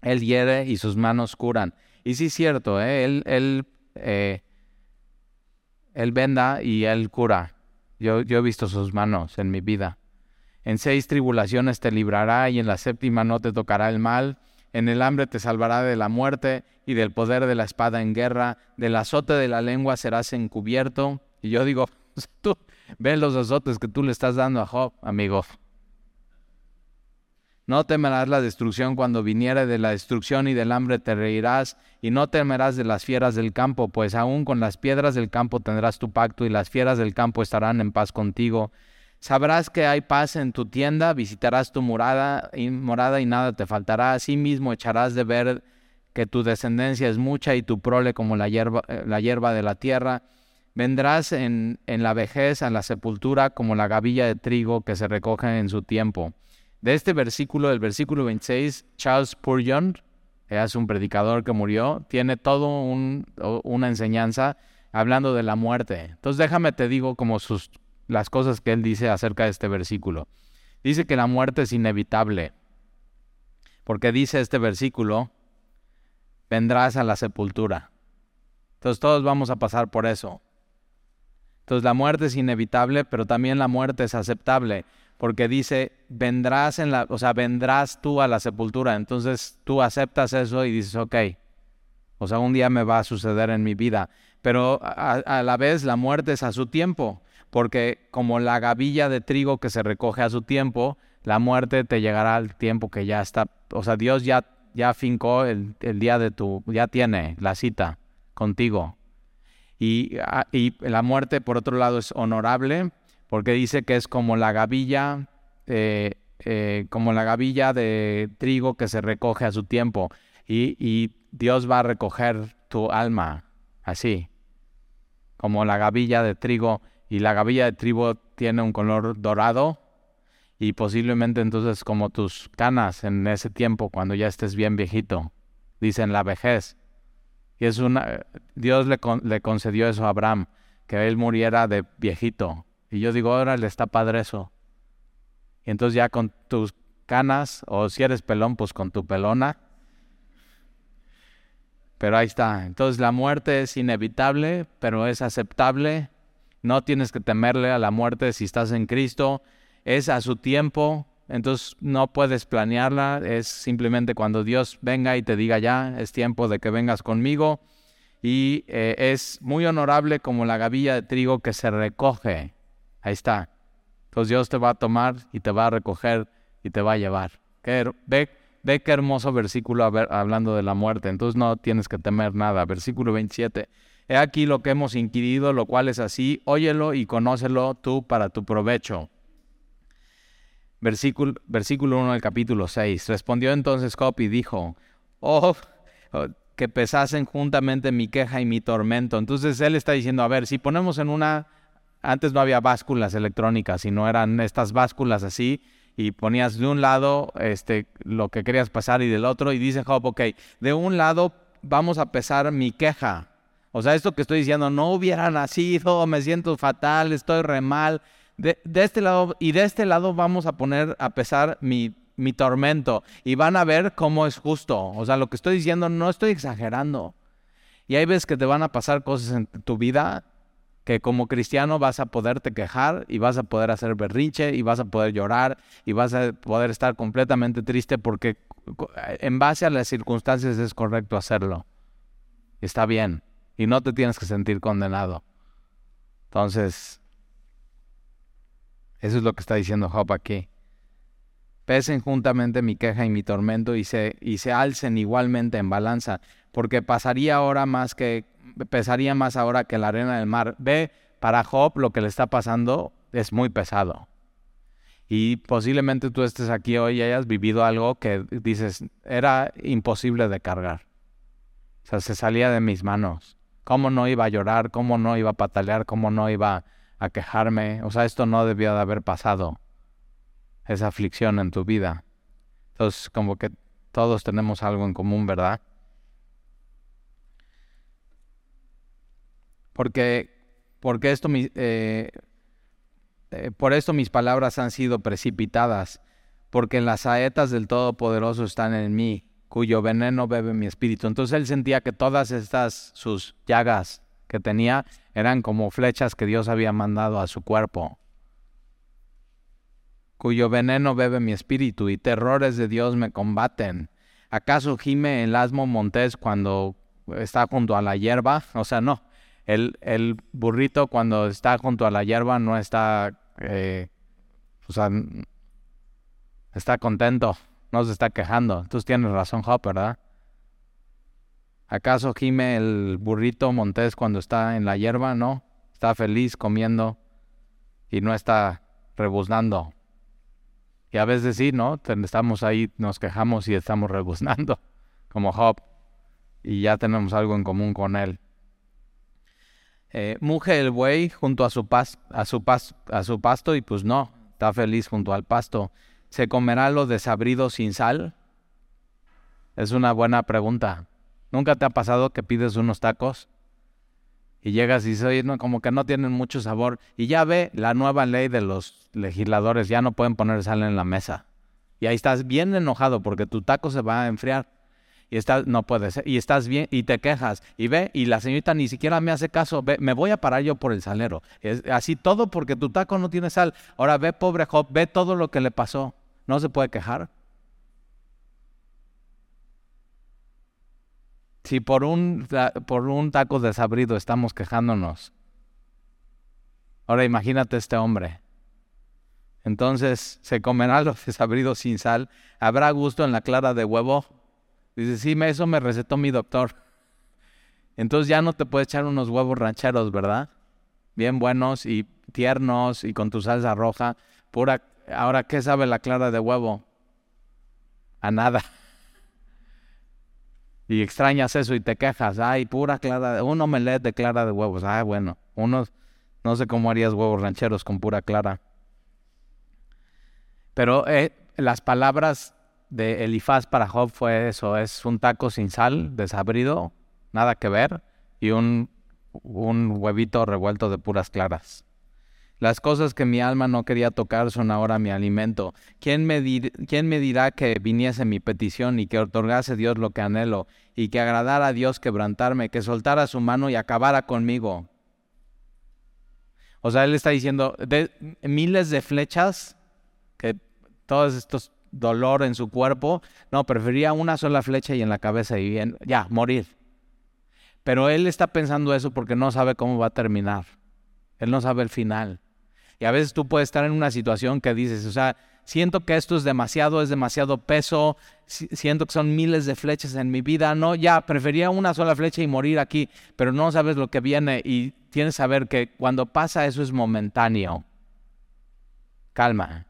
Él hiere y sus manos curan. Y sí es cierto, ¿eh? Él, él eh, él venda y Él cura. Yo, yo he visto sus manos en mi vida. En seis tribulaciones te librará y en la séptima no te tocará el mal. En el hambre te salvará de la muerte y del poder de la espada en guerra. Del azote de la lengua serás encubierto. Y yo digo, tú ves los azotes que tú le estás dando a Job, amigo. No temerás la destrucción cuando viniere de la destrucción y del hambre te reirás, y no temerás de las fieras del campo, pues aún con las piedras del campo tendrás tu pacto, y las fieras del campo estarán en paz contigo. Sabrás que hay paz en tu tienda, visitarás tu morada y, nada te faltará. Asimismo echarás de ver que tu descendencia es mucha y tu prole como la hierba, eh, la hierba de la tierra. Vendrás en, en la vejez a la sepultura como la gavilla de trigo que se recoge en su tiempo de este versículo, el versículo 26, Charles Spurgeon, es un predicador que murió, tiene todo una enseñanza hablando de la muerte. Entonces déjame te digo como sus, las cosas que él dice acerca de este versículo. Dice que la muerte es inevitable, porque dice este versículo, vendrás a la sepultura. Entonces todos vamos a pasar por eso. Entonces la muerte es inevitable, pero también la muerte es aceptable porque dice, vendrás en la, o sea, vendrás tú a la sepultura. Entonces tú aceptas eso y dices, ok, o sea, un día me va a suceder en mi vida. Pero a, la vez la muerte es a su tiempo, porque como la gavilla de trigo que se recoge a su tiempo, la muerte te llegará al tiempo que ya está, o sea, Dios ya, ya fincó el, el día de tu, ya tiene la cita contigo. Y, y la muerte, por otro lado, es honorable porque dice que es como la gavilla, eh, eh, como la gavilla de trigo que se recoge a su tiempo. Y, Dios va a recoger tu alma así, como la gavilla de trigo. Y la gavilla de trigo tiene un color dorado y posiblemente entonces como tus canas en ese tiempo cuando ya estés bien viejito, dicen la vejez. Y es una Dios le, le concedió eso a Abraham, que él muriera de viejito, y yo digo, órale, está padre eso. Y entonces ya con tus canas, o si eres pelón, pues con tu pelona. Pero ahí está. Entonces la muerte es inevitable, pero es aceptable. No tienes que temerle a la muerte si estás en Cristo. Es a su tiempo. Entonces no puedes planearla. Es simplemente cuando Dios venga y te diga ya, es tiempo de que vengas conmigo. Y eh, es muy honorable como la gavilla de trigo que se recoge Ahí está. Entonces Dios te va a tomar y te va a recoger y te va a llevar. ve, ve qué hermoso versículo hablando de la muerte. Entonces no tienes que temer nada. Versículo 27. He aquí lo que hemos inquirido, lo cual es así. Óyelo y conócelo tú para tu provecho. Versículo, versículo 1 del capítulo 6. Respondió entonces Job y dijo, oh, oh, que pesasen juntamente mi queja y mi tormento. Entonces él está diciendo, a ver, si ponemos en una, antes no había básculas electrónicas, sino eran estas básculas así, y ponías de un lado este, lo que querías pasar y del otro, y dice Job, ok, de un lado vamos a pesar mi queja. O sea, esto que estoy diciendo, no hubiera nacido, me siento fatal, estoy re mal. De, este lado, y de este lado vamos a poner a pesar mi, mi tormento. Y van a ver cómo es justo. O sea, lo que estoy diciendo no estoy exagerando. Y hay veces que te van a pasar cosas en tu vida que como cristiano vas a poderte quejar y vas a poder hacer berrinche y vas a poder llorar y vas a poder estar completamente triste porque en base a las circunstancias es correcto hacerlo. Está bien y no te tienes que sentir condenado. Entonces, eso es lo que está diciendo Job aquí. Pesen juntamente mi queja y mi tormento y se, y se alcen igualmente en balanza, porque pasaría ahora más que pesaría más ahora que la arena del mar. Ve, para Job lo que le está pasando es muy pesado. Y posiblemente tú estés aquí hoy y hayas vivido algo que dices, era imposible de cargar. O sea, se salía de mis manos. ¿Cómo no iba a llorar? ¿Cómo no iba a patalear? ¿Cómo no iba a quejarme? O sea, esto no debía de haber pasado. Esa aflicción en tu vida. Entonces, como que todos tenemos algo en común, ¿verdad? Porque, porque esto, eh, eh, por esto mis palabras han sido precipitadas, porque las saetas del Todopoderoso están en mí, cuyo veneno bebe mi espíritu. Entonces él sentía que todas estas sus llagas que tenía eran como flechas que Dios había mandado a su cuerpo, cuyo veneno bebe mi espíritu y terrores de Dios me combaten. ¿Acaso gime el asmo montés cuando está junto a la hierba? O sea, no, el, burrito cuando está junto a la hierba no está, eh, o sea, está contento, no se está quejando. Tú tienes razón, Job, ¿verdad? ¿Acaso gime el burrito montés cuando está en la hierba? No, está feliz comiendo y no está rebuznando. Y a veces sí, ¿no? Estamos ahí, nos quejamos y estamos rebuznando, como Job, y ya tenemos algo en común con él. Eh, muge el buey junto a su, a, su a su pasto y pues no, está feliz junto al pasto. ¿Se comerá lo desabrido sin sal? Es una buena pregunta. ¿Nunca te ha pasado que pides unos tacos y llegas y dices, oye, como que no tienen mucho sabor? Y ya ve la nueva ley de los legisladores, ya no pueden poner sal en la mesa. Y ahí estás bien enojado porque tu taco se va a enfriar y estás, no puede ser, y estás bien, y te quejas, y ve, y la señorita ni siquiera me hace caso, ve, me voy a parar yo por el salero. Es así todo porque tu taco no tiene sal. Ahora ve, pobre Job, ve todo lo que le pasó. No se puede quejar. Si por un, por un taco desabrido estamos quejándonos, ahora imagínate este hombre. Entonces, ¿se comerá los desabridos sin sal? ¿Habrá gusto en la clara de huevo? Dice, sí, eso me recetó mi doctor. Entonces ya no te puedes echar unos huevos rancheros, ¿verdad? Bien buenos y tiernos y con tu salsa roja. Pura. Ahora, ¿qué sabe la clara de huevo? A nada. Y extrañas eso y te quejas. Ay, pura clara de... Un omelette de clara de huevos. Ah, bueno. Unos... No sé cómo harías huevos rancheros con pura clara. Pero eh, las palabras de Elifaz para Job fue eso, es un taco sin sal, desabrido, nada que ver, y un huevito revuelto de puras claras. Las cosas que mi alma no quería tocar son ahora mi alimento. ¿Quién me, ¿Quién me, dirá que viniese mi petición y que otorgase Dios lo que anhelo y que agradara a Dios quebrantarme, que soltara su mano y acabara conmigo? O sea, él está diciendo, de miles de flechas, que todos estos dolor en su cuerpo. No, prefería una sola flecha y en la cabeza y bien, ya, morir. Pero él está pensando eso porque no sabe cómo va a terminar. Él no sabe el final. A veces tú puedes estar en una situación que dices, o sea, siento que esto es demasiado, es demasiado peso, siento que son miles de flechas en mi vida. No, ya, prefería una sola flecha y morir aquí, pero no sabes lo que viene y tienes que saber que cuando pasa eso es momentáneo. Calma.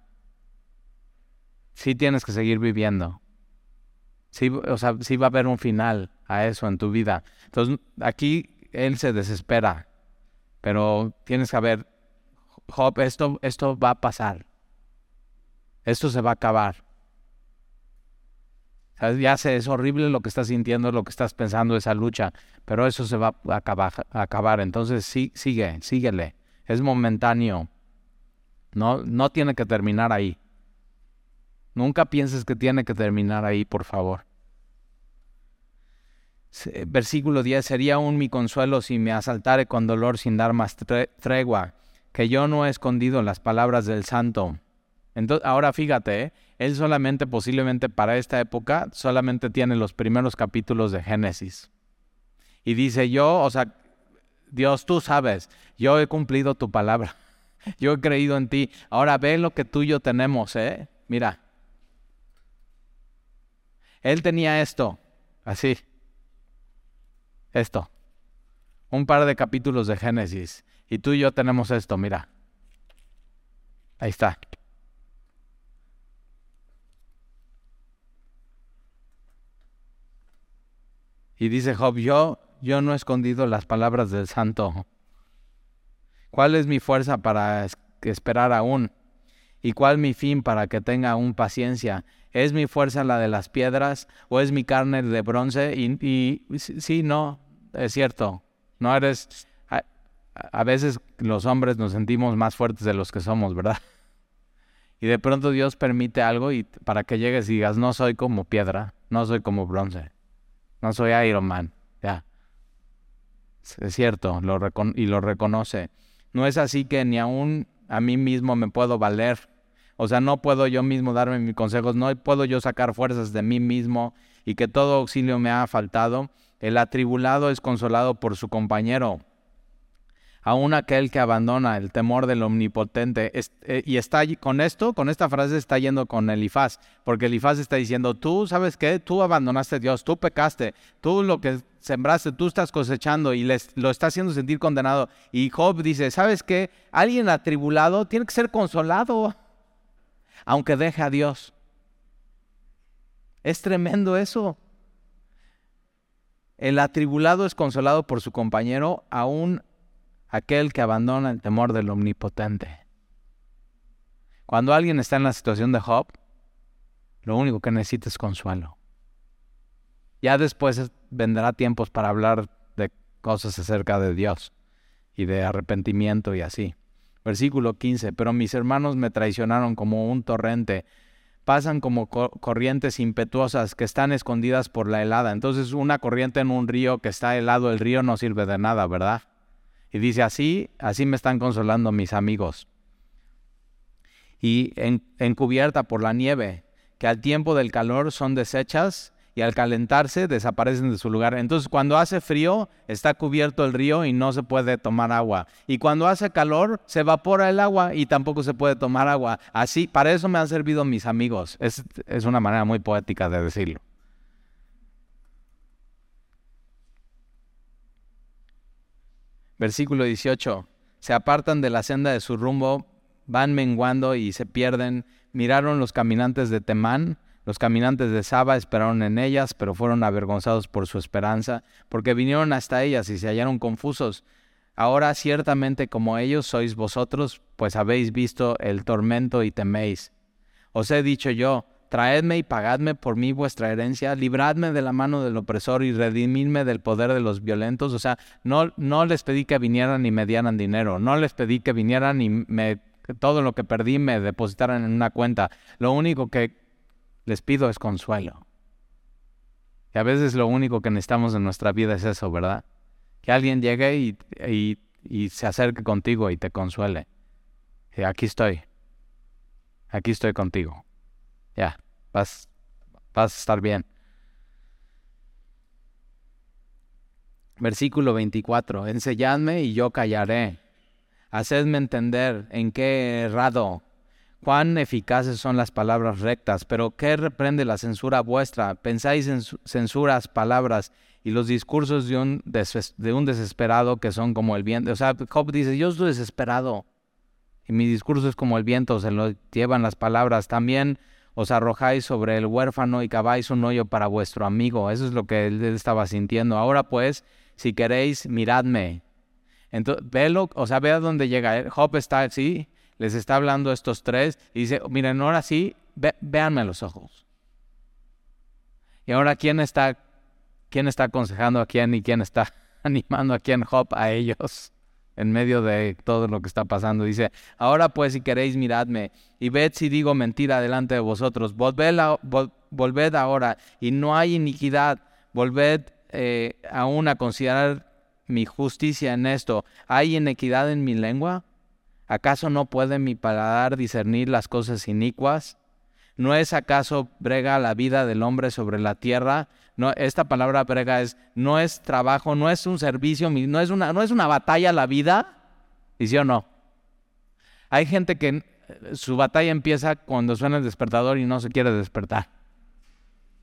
sí tienes que seguir viviendo. Sí, o sea, sí va a haber un final a eso en tu vida. Entonces, aquí él se desespera, pero tienes que ver, Job, esto, esto va a pasar. Esto se va a acabar. Ya sé, es horrible lo que estás sintiendo, lo que estás pensando, esa lucha, pero eso se va a acabar. Acabar. Entonces sí, sigue, síguele. Es momentáneo. No, no tiene que terminar ahí. Nunca pienses que tiene que terminar ahí, por favor. Versículo 10, sería aún mi consuelo si me asaltare con dolor sin dar más tregua, que yo no he escondido las palabras del santo. Entonces, ahora fíjate, ¿eh? él solamente posiblemente para esta época solamente tiene los primeros capítulos de Génesis. Y dice yo, o sea, Dios, tú sabes, yo he cumplido tu palabra, yo he creído en ti, ahora ve lo que tú y yo tenemos, ¿eh? Mira. Él tenía esto, así, esto, un par de capítulos de Génesis, y tú y yo tenemos esto, mira. Ahí está. Y dice Job, yo, yo no he escondido las palabras del santo. ¿Cuál es mi fuerza para esperar aún? ¿Y cuál mi fin para que tenga aún paciencia? ¿Es mi fuerza la de las piedras o es mi carne de bronce? Y, y sí, no, es cierto. No eres... A, veces los hombres nos sentimos más fuertes de los que somos, ¿verdad? Y de pronto Dios permite algo y para que llegues y digas, no soy como piedra, no soy como bronce. No soy Iron Man. Ya. Es cierto, y lo reconoce. No es así que ni aún a mí mismo me puedo valer. O sea, no puedo yo mismo darme mis consejos, no puedo yo sacar fuerzas de mí mismo y que todo auxilio me ha faltado. El atribulado es consolado por su compañero aún aquel que abandona el temor del omnipotente. Eh, y está con esto, con esta frase está yendo con Elifaz, porque Elifaz está diciendo, tú sabes qué, tú abandonaste a Dios, tú pecaste, tú lo que sembraste, tú estás cosechando y les, lo está haciendo sentir condenado. Y Job dice, ¿sabes qué? Alguien atribulado tiene que ser consolado, aunque deje a Dios. Es tremendo eso. El atribulado es consolado por su compañero, aún aquel que abandona el temor del omnipotente. Cuando alguien está en la situación de Job, lo único que necesita es consuelo. Ya después vendrá tiempos para hablar de cosas acerca de Dios y de arrepentimiento y así. Versículo 15, pero mis hermanos me traicionaron como un torrente, pasan como corrientes impetuosas que están escondidas por la helada. Entonces una corriente en un río que está helado, el río no sirve de nada, ¿verdad? Y dice, así, así me están consolando mis amigos. Y encubierta por la nieve, que al tiempo del calor son deshechas y al calentarse desaparecen de su lugar. Entonces cuando hace frío está cubierto el río y no se puede tomar agua. Y cuando hace calor se evapora el agua y tampoco se puede tomar agua. Así, para eso me han servido mis amigos. Es, es una manera muy poética de decirlo. Versículo 18. Se apartan de la senda de su rumbo, van menguando y se pierden. Miraron los caminantes de Temán, los caminantes de Saba esperaron en ellas, pero fueron avergonzados por su esperanza, porque vinieron hasta ellas y se hallaron confusos. Ahora ciertamente como ellos sois vosotros, pues habéis visto el tormento y teméis. Os he dicho yo, Traedme y pagadme por mí vuestra herencia, libradme de la mano del opresor y redimidme del poder de los violentos. O sea, no, no les pedí que vinieran y me dieran dinero, no les pedí que vinieran y me, todo lo que perdí me depositaran en una cuenta. Lo único que les pido es consuelo. Y a veces lo único que necesitamos en nuestra vida es eso, ¿verdad? Que alguien llegue y, y, se acerque contigo y te consuele. Y aquí estoy. Aquí estoy contigo. Ya vas, vas a estar bien. Versículo 24, enseñadme y yo callaré. Hacedme entender en qué errado. Cuán eficaces son las palabras rectas, pero ¿qué reprende la censura vuestra? Pensáis en censuras, palabras y los discursos de un, de un desesperado que son como el viento. O sea, Job dice, yo estoy desesperado y mi discurso es como el viento, se lo llevan las palabras. También os arrojáis sobre el huérfano y caváis un hoyo para vuestro amigo. Eso es lo que él estaba sintiendo. Ahora pues, si queréis, miradme. Entonces, velo, o sea, vea dónde llega. Job está así, les está hablando a estos tres y dice, miren, ahora sí, véanme los ojos. Y ahora, ¿quién está, ¿quién está aconsejando a quién y quién está animando a quién? Job a ellos en medio de todo lo que está pasando. Dice, ahora pues si queréis miradme y ved si digo mentira delante de vosotros. Volved, ahora y no hay iniquidad. Volved eh, aún a considerar mi justicia en esto. ¿Hay inequidad en mi lengua? ¿Acaso no puede mi paladar discernir las cosas inicuas? ¿No es acaso brega la vida del hombre sobre la tierra? No, esta palabra brega es, no es trabajo, no es un servicio, no es una, no es una batalla la vida. ¿Y sí o no? Hay gente que eh, su batalla empieza cuando suena el despertador y no se quiere despertar.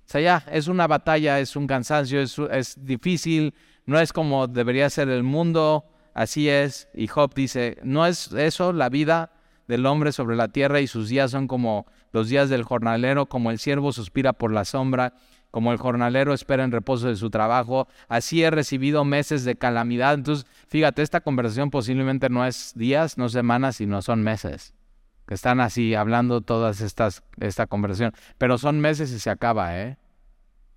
O sea, ya, es una batalla, es un cansancio, es, es difícil, no es como debería ser el mundo, así es. Y Job dice, no es eso la vida del hombre sobre la tierra y sus días son como los días del jornalero, como el siervo suspira por la sombra, como el jornalero espera en reposo de su trabajo, así he recibido meses de calamidad. Entonces, fíjate, esta conversación posiblemente no es días, no semanas, sino son meses. Que están así hablando todas estas, esta conversación. Pero son meses y se acaba, ¿eh?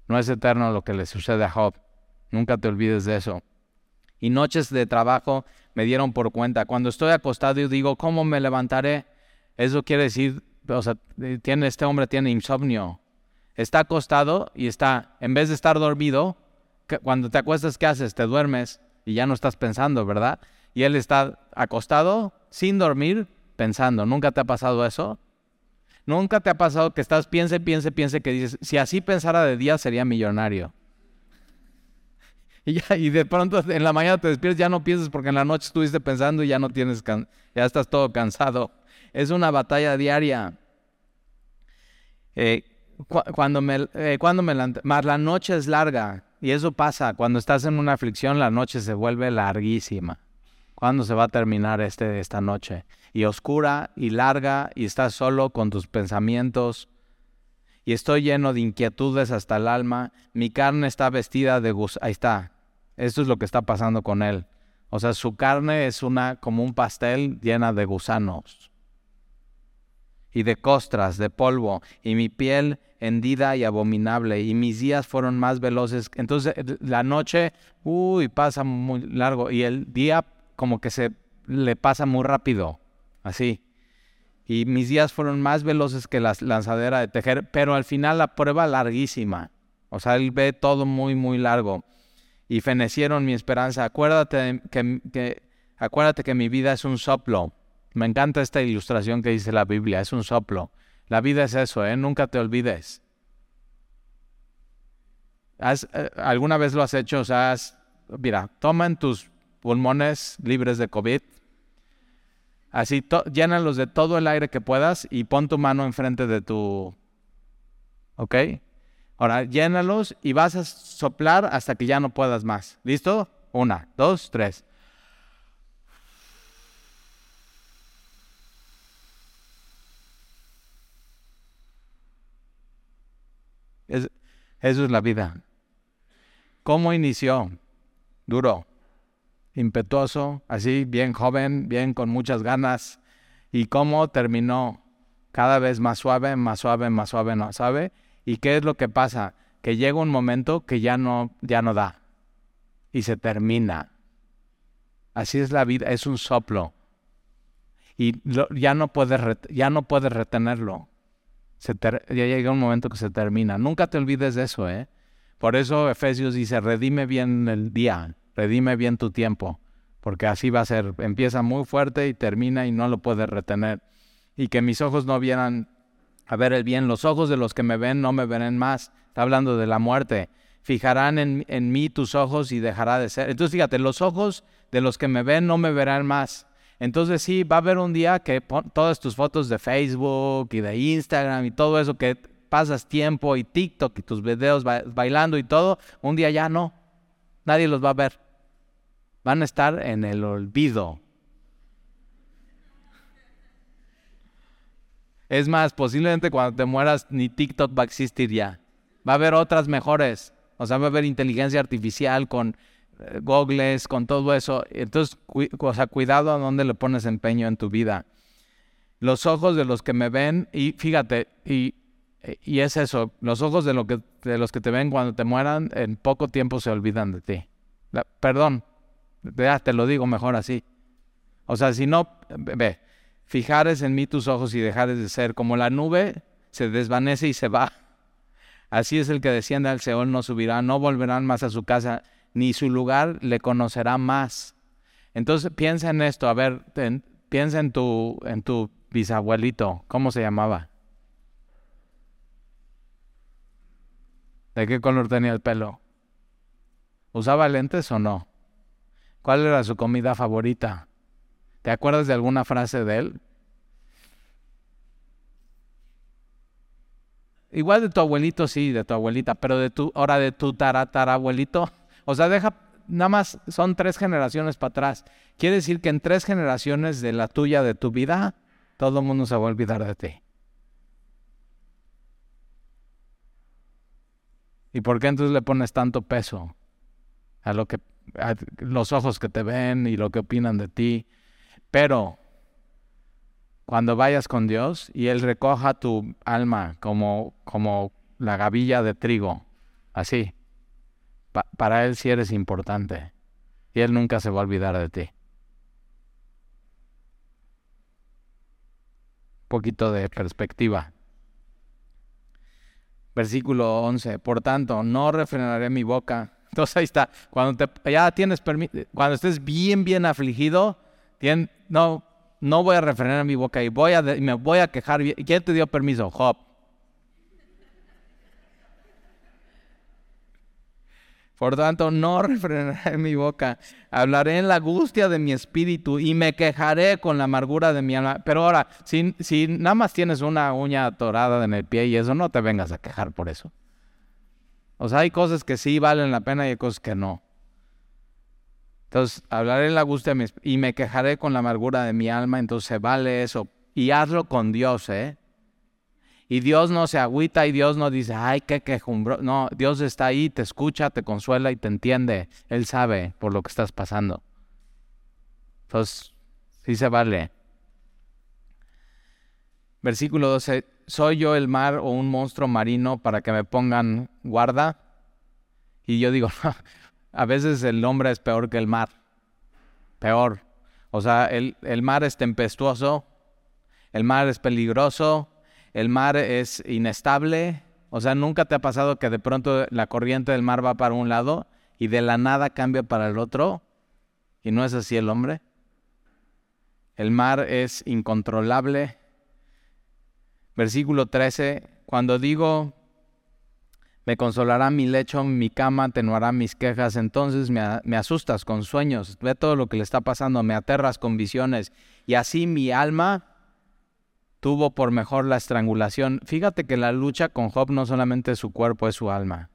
No es eterno lo que le sucede a Job. Nunca te olvides de eso. Y noches de trabajo me dieron por cuenta. Cuando estoy acostado y digo, ¿cómo me levantaré? Eso quiere decir, o sea, tiene, este hombre tiene insomnio. Está acostado y está, en vez de estar dormido, cuando te acuestas, ¿qué haces? Te duermes y ya no estás pensando, ¿verdad? Y él está acostado, sin dormir, pensando. ¿Nunca te ha pasado eso? ¿Nunca te ha pasado que estás, piense, piense, piense, que dices, si así pensara de día sería millonario? Y, ya, y de pronto en la mañana te despiertas, ya no piensas porque en la noche estuviste pensando y ya no tienes, ya estás todo cansado. Es una batalla diaria. Eh, cuando me, eh, cuando me más la noche es larga y eso pasa cuando estás en una aflicción la noche se vuelve larguísima. ¿cuándo se va a terminar este esta noche? y oscura y larga y estás solo con tus pensamientos y estoy lleno de inquietudes hasta el alma. Mi carne está vestida de gus ahí está esto es lo que está pasando con él. O sea su carne es una como un pastel llena de gusanos y de costras, de polvo, y mi piel hendida y abominable, y mis días fueron más veloces. Entonces eh, la noche, uy, pasa muy largo, y el día como que se le pasa muy rápido, así. Y mis días fueron más veloces que la lanzadera de tejer, pero al final la prueba larguísima. O sea, él ve todo muy, muy largo. Y fenecieron mi esperanza. Acuérdate que, que, acuérdate que mi vida es un soplo me encanta esta ilustración que dice la Biblia, es un soplo. La vida es eso, ¿eh? Nunca te olvides. Eh, ¿Alguna vez lo has hecho? O sea, mira, toma en tus pulmones libres de COVID, así, llénalos de todo el aire que puedas y pon tu mano enfrente de tu... ¿Ok? Ahora, llénalos y vas a soplar hasta que ya no puedas más. ¿Listo? Una, dos, tres. Eso es la vida. ¿Cómo inició? Duro, impetuoso, así, bien joven, bien con muchas ganas. ¿Y cómo terminó? Cada vez más suave, más suave, más suave, ¿no sabe? ¿Y qué es lo que pasa? Que llega un momento que ya no, ya no da. Y se termina. Así es la vida, es un soplo. Y ya, no puedes, ya no puedes retenerlo ya llega un momento que se termina. Nunca te olvides de eso, ¿eh? Por eso Efesios dice, redime bien el día, redime bien tu tiempo, porque así va a ser. Empieza muy fuerte y termina y no lo puedes retener. Y que mis ojos no vieran a ver el bien, los ojos de los que me ven no me verán más. Está hablando de la muerte. Fijarán en, en mí tus ojos y dejará de ser. Entonces fíjate, los ojos de los que me ven no me verán más. Entonces sí, va a haber un día que todas tus fotos de Facebook y de Instagram y todo eso que pasas tiempo y TikTok y tus videos bailando y todo, un día ya no. Nadie los va a ver. Van a estar en el olvido. Es más, posiblemente cuando te mueras ni TikTok va a existir ya. Va a haber otras mejores. O sea, va a haber inteligencia artificial con gogles, con todo eso. Entonces, o sea, cuidado a dónde le pones empeño en tu vida. Los ojos de los que me ven, y fíjate, y, y es eso, los ojos de, lo que, de los que te ven cuando te mueran, en poco tiempo se olvidan de ti. perdón, te lo digo mejor así. O sea, si no, ve, fijares en mí tus ojos y dejares de ser como la nube, se desvanece y se va. Así es el que desciende al Seol, no subirá, no volverán más a su casa, ni su lugar le conocerá más. Entonces piensa en esto, a ver, piensa en tu, en tu bisabuelito, ¿cómo se llamaba? ¿De qué color tenía el pelo? ¿Usaba lentes o no? ¿Cuál era su comida favorita? ¿Te acuerdas de alguna frase de él? Igual de tu abuelito, sí, de tu abuelita, pero de tu, ahora de tu taratarabuelito. O sea, deja, nada más son tres generaciones para atrás. Quiere decir que en tres generaciones de la tuya, de tu vida, todo el mundo se va a olvidar de ti. ¿Y por qué entonces le pones tanto peso a lo que a los ojos que te ven y lo que opinan de ti? Pero cuando vayas con Dios y Él recoja tu alma como, como la gavilla de trigo, así, para Él sí eres importante y Él nunca se va a olvidar de ti. Un poquito de perspectiva. Versículo 11. Por tanto, no refrenaré mi boca. Entonces ahí está. Cuando te, ya tienes cuando estés bien, bien afligido, no, no voy a refrenar mi boca y voy a, me voy a quejar. ¿Quién te dio permiso? Job. Por tanto, no refrenaré mi boca. Hablaré en la angustia de mi espíritu y me quejaré con la amargura de mi alma. Pero ahora, si, si nada más tienes una uña atorada en el pie y eso, no te vengas a quejar por eso. O sea, hay cosas que sí valen la pena y hay cosas que no. Entonces, hablaré en la angustia y me quejaré con la amargura de mi alma, entonces vale eso. Y hazlo con Dios, ¿eh? Y Dios no se agüita y Dios no dice, ay, qué quejumbro. No, Dios está ahí, te escucha, te consuela y te entiende. Él sabe por lo que estás pasando. Entonces, sí se vale. Versículo 12, ¿soy yo el mar o un monstruo marino para que me pongan guarda? Y yo digo, a veces el hombre es peor que el mar. Peor. O sea, el, el mar es tempestuoso, el mar es peligroso, el mar es inestable. O sea, nunca te ha pasado que de pronto la corriente del mar va para un lado y de la nada cambia para el otro. Y no es así el hombre. El mar es incontrolable. Versículo 13, cuando digo me consolará mi lecho, mi cama atenuará mis quejas. Entonces me, asustas con sueños, ve todo lo que le está pasando, me aterras con visiones. Y así mi alma tuvo por mejor la estrangulación. Fíjate que la lucha con Job no solamente es su cuerpo, es su alma.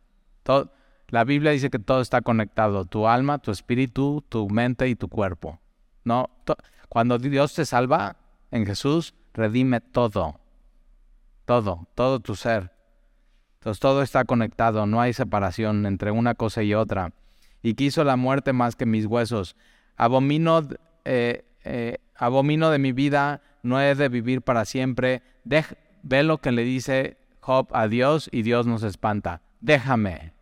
la Biblia dice que todo está conectado, tu alma, tu espíritu, tu mente y tu cuerpo. No, cuando Dios te salva en Jesús, redime todo. Todo, todo tu ser. Entonces todo está conectado, no hay separación entre una cosa y otra. Y quiso la muerte más que mis huesos. Abomino, eh, eh, abomino de mi vida, no he de vivir para siempre. ve lo que le dice Job a Dios y Dios nos espanta. Déjame.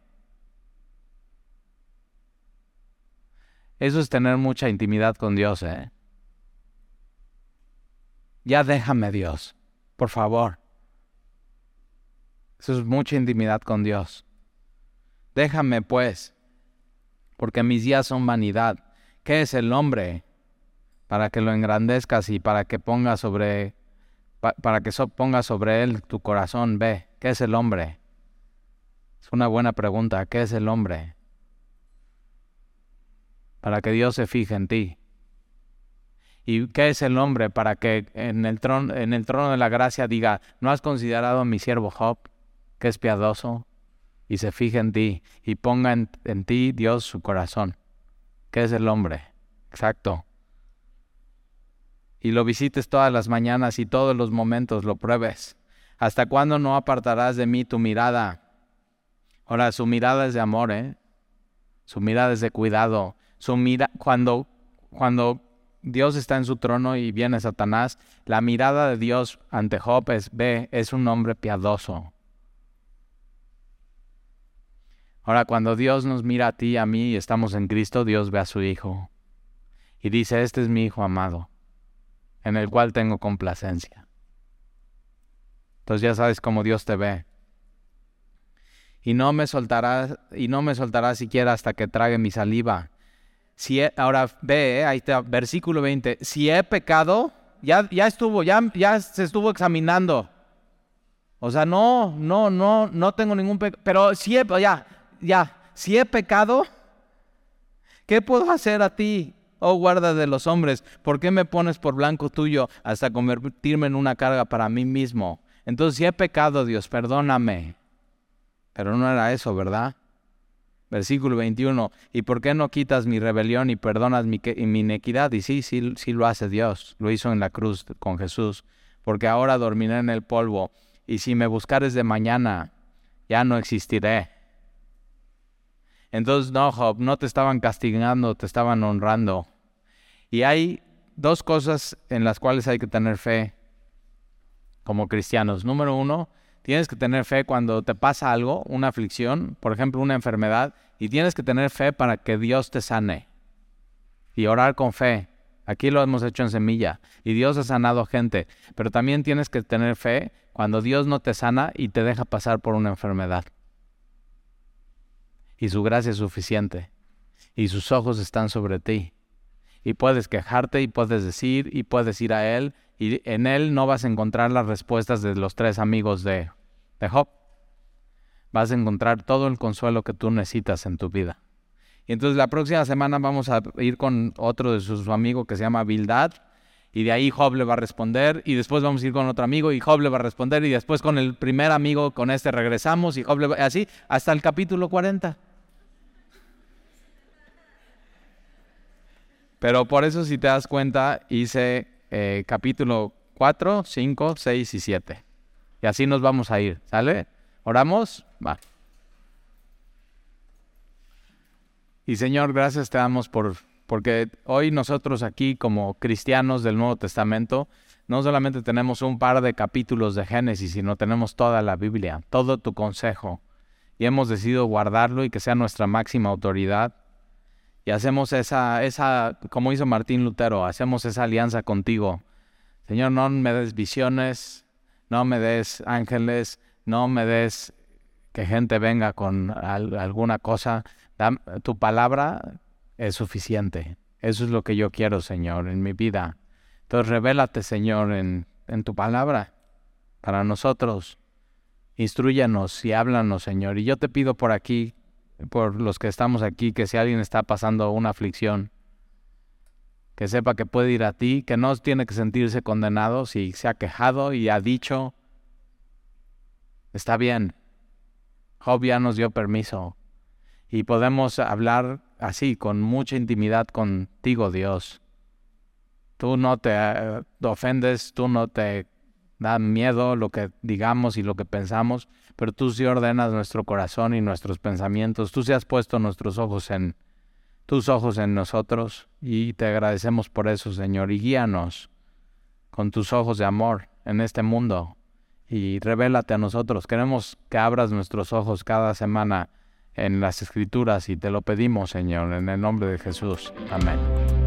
Eso es tener mucha intimidad con Dios, ¿eh? Ya déjame, Dios, por favor. Eso es mucha intimidad con Dios. Déjame pues, porque mis días son vanidad. ¿Qué es el hombre? Para que lo engrandezcas y para que ponga sobre para que ponga sobre él tu corazón. Ve, ¿qué es el hombre? Es una buena pregunta. ¿Qué es el hombre? Para que Dios se fije en ti. ¿Y qué es el hombre? Para que en el trono, en el trono de la gracia diga, ¿no has considerado a mi siervo Job? que es piadoso y se fije en ti y ponga en, ti Dios su corazón. ¿Qué es el hombre? Exacto. Y lo visites todas las mañaas y todos los momentos lo pruebes. ¿Hasta cuándo no apartarás de mí tu mirada? Ahora, su mirada es de amor, ¿eh? Su mirada es de cuidado. Su mira cuando cuando Dios está en su trono y viene Satanás, la mirada de Dios ante Job es, ve, es un hombre piadoso. Ahora, cuando Dios nos mira a ti y a mí y estamos en Cristo, Dios ve a su Hijo y dice, este es mi Hijo amado, en el cual tengo complacencia. Entonces ya sabes cómo Dios te ve. Y no me soltará, y no me soltará siquiera hasta que trague mi saliva. Si ahora ve, eh, ahí está, versículo 20. Si he pecado, ya, ya estuvo, ya, ya se estuvo examinando. O sea, no, no, no, no tengo ningún pecado. Pero si he, ya, ya, si he pecado, ¿qué puedo hacer a ti, oh guarda de los hombres? ¿Por qué me pones por blanco tuyo hasta convertirme en una carga para mí mismo? Entonces, si he pecado, Dios, perdóname. Pero no era eso, ¿verdad? Versículo 21, ¿y por qué no quitas mi rebelión y perdonas mi, mi inequidad? Y sí, sí, sí lo hace Dios, lo hizo en la cruz con Jesús, porque ahora dormiré en el polvo, y si me buscares de mañana, ya no existiré. Entonces, no, Job, no te estaban castigando, te estaban honrando. Y hay dos cosas en las cuales hay que tener fe como cristianos. Número uno, Tienes que tener fe cuando te pasa algo, una aflicción, por ejemplo, una enfermedad, y tienes que tener fe para que Dios te sane. Y orar con fe. Aquí lo hemos hecho en semilla. Y Dios ha sanado gente. Pero también tienes que tener fe cuando Dios no te sana y te deja pasar por una enfermedad. Y su gracia es suficiente. Y sus ojos están sobre ti. Y puedes quejarte y puedes decir y puedes ir a Él. Y en Él no vas a encontrar las respuestas de los tres amigos de de Job, vas a encontrar todo el consuelo que tú necesitas en tu vida. Y entonces la próxima semana vamos a ir con otro de sus amigos que se llama Bildad. Y de ahí Job le va a responder. Y después vamos a ir con otro amigo y Job le va a responder. Y después con el primer amigo, con este regresamos. Y Job le va, así hasta el capítulo 40. Pero por eso si te das cuenta, hice eh, capítulo 4, 5, 6 y 7. Y así nos vamos a ir, ¿sale? ¿Oramos? Va. Y Señor, gracias te damos por porque hoy nosotros aquí como cristianos del Nuevo Testamento no solamente tenemos un par de capítulos de Génesis, sino tenemos toda la Biblia, todo tu consejo. Y hemos decidido guardarlo y que sea nuestra máxima autoridad. Y hacemos esa, esa, como hizo Martín Lutero, hacemos esa alianza contigo. Señor, no me des visiones, no me des ángeles, no me des que gente venga con alguna cosa. tu palabra es suficiente. Eso es lo que yo quiero, Señor, en mi vida. Entonces, revélate, Señor, en, en tu palabra para nosotros. Instruyanos y háblanos, Señor. Y yo te pido por aquí, por los que estamos aquí, que si alguien está pasando una aflicción, que sepa que puede ir a ti, que no tiene que sentirse condenado si se ha quejado y ha dicho, está bien, Job ya nos dio permiso y podemos hablar así, con mucha intimidad contigo, Dios. Tú no te eh, ofendes, tú no te da miedo lo que digamos y lo que pensamos, pero tú sí ordenas nuestro corazón y nuestros pensamientos. Tú sí has puesto nuestros ojos en tus ojos en nosotros y te agradecemos por eso, Señor, y guíanos con tus ojos de amor en este mundo y revélate a nosotros. Queremos que abras nuestros ojos cada semana en las escrituras y te lo pedimos, Señor, en el nombre de Jesús. Amén.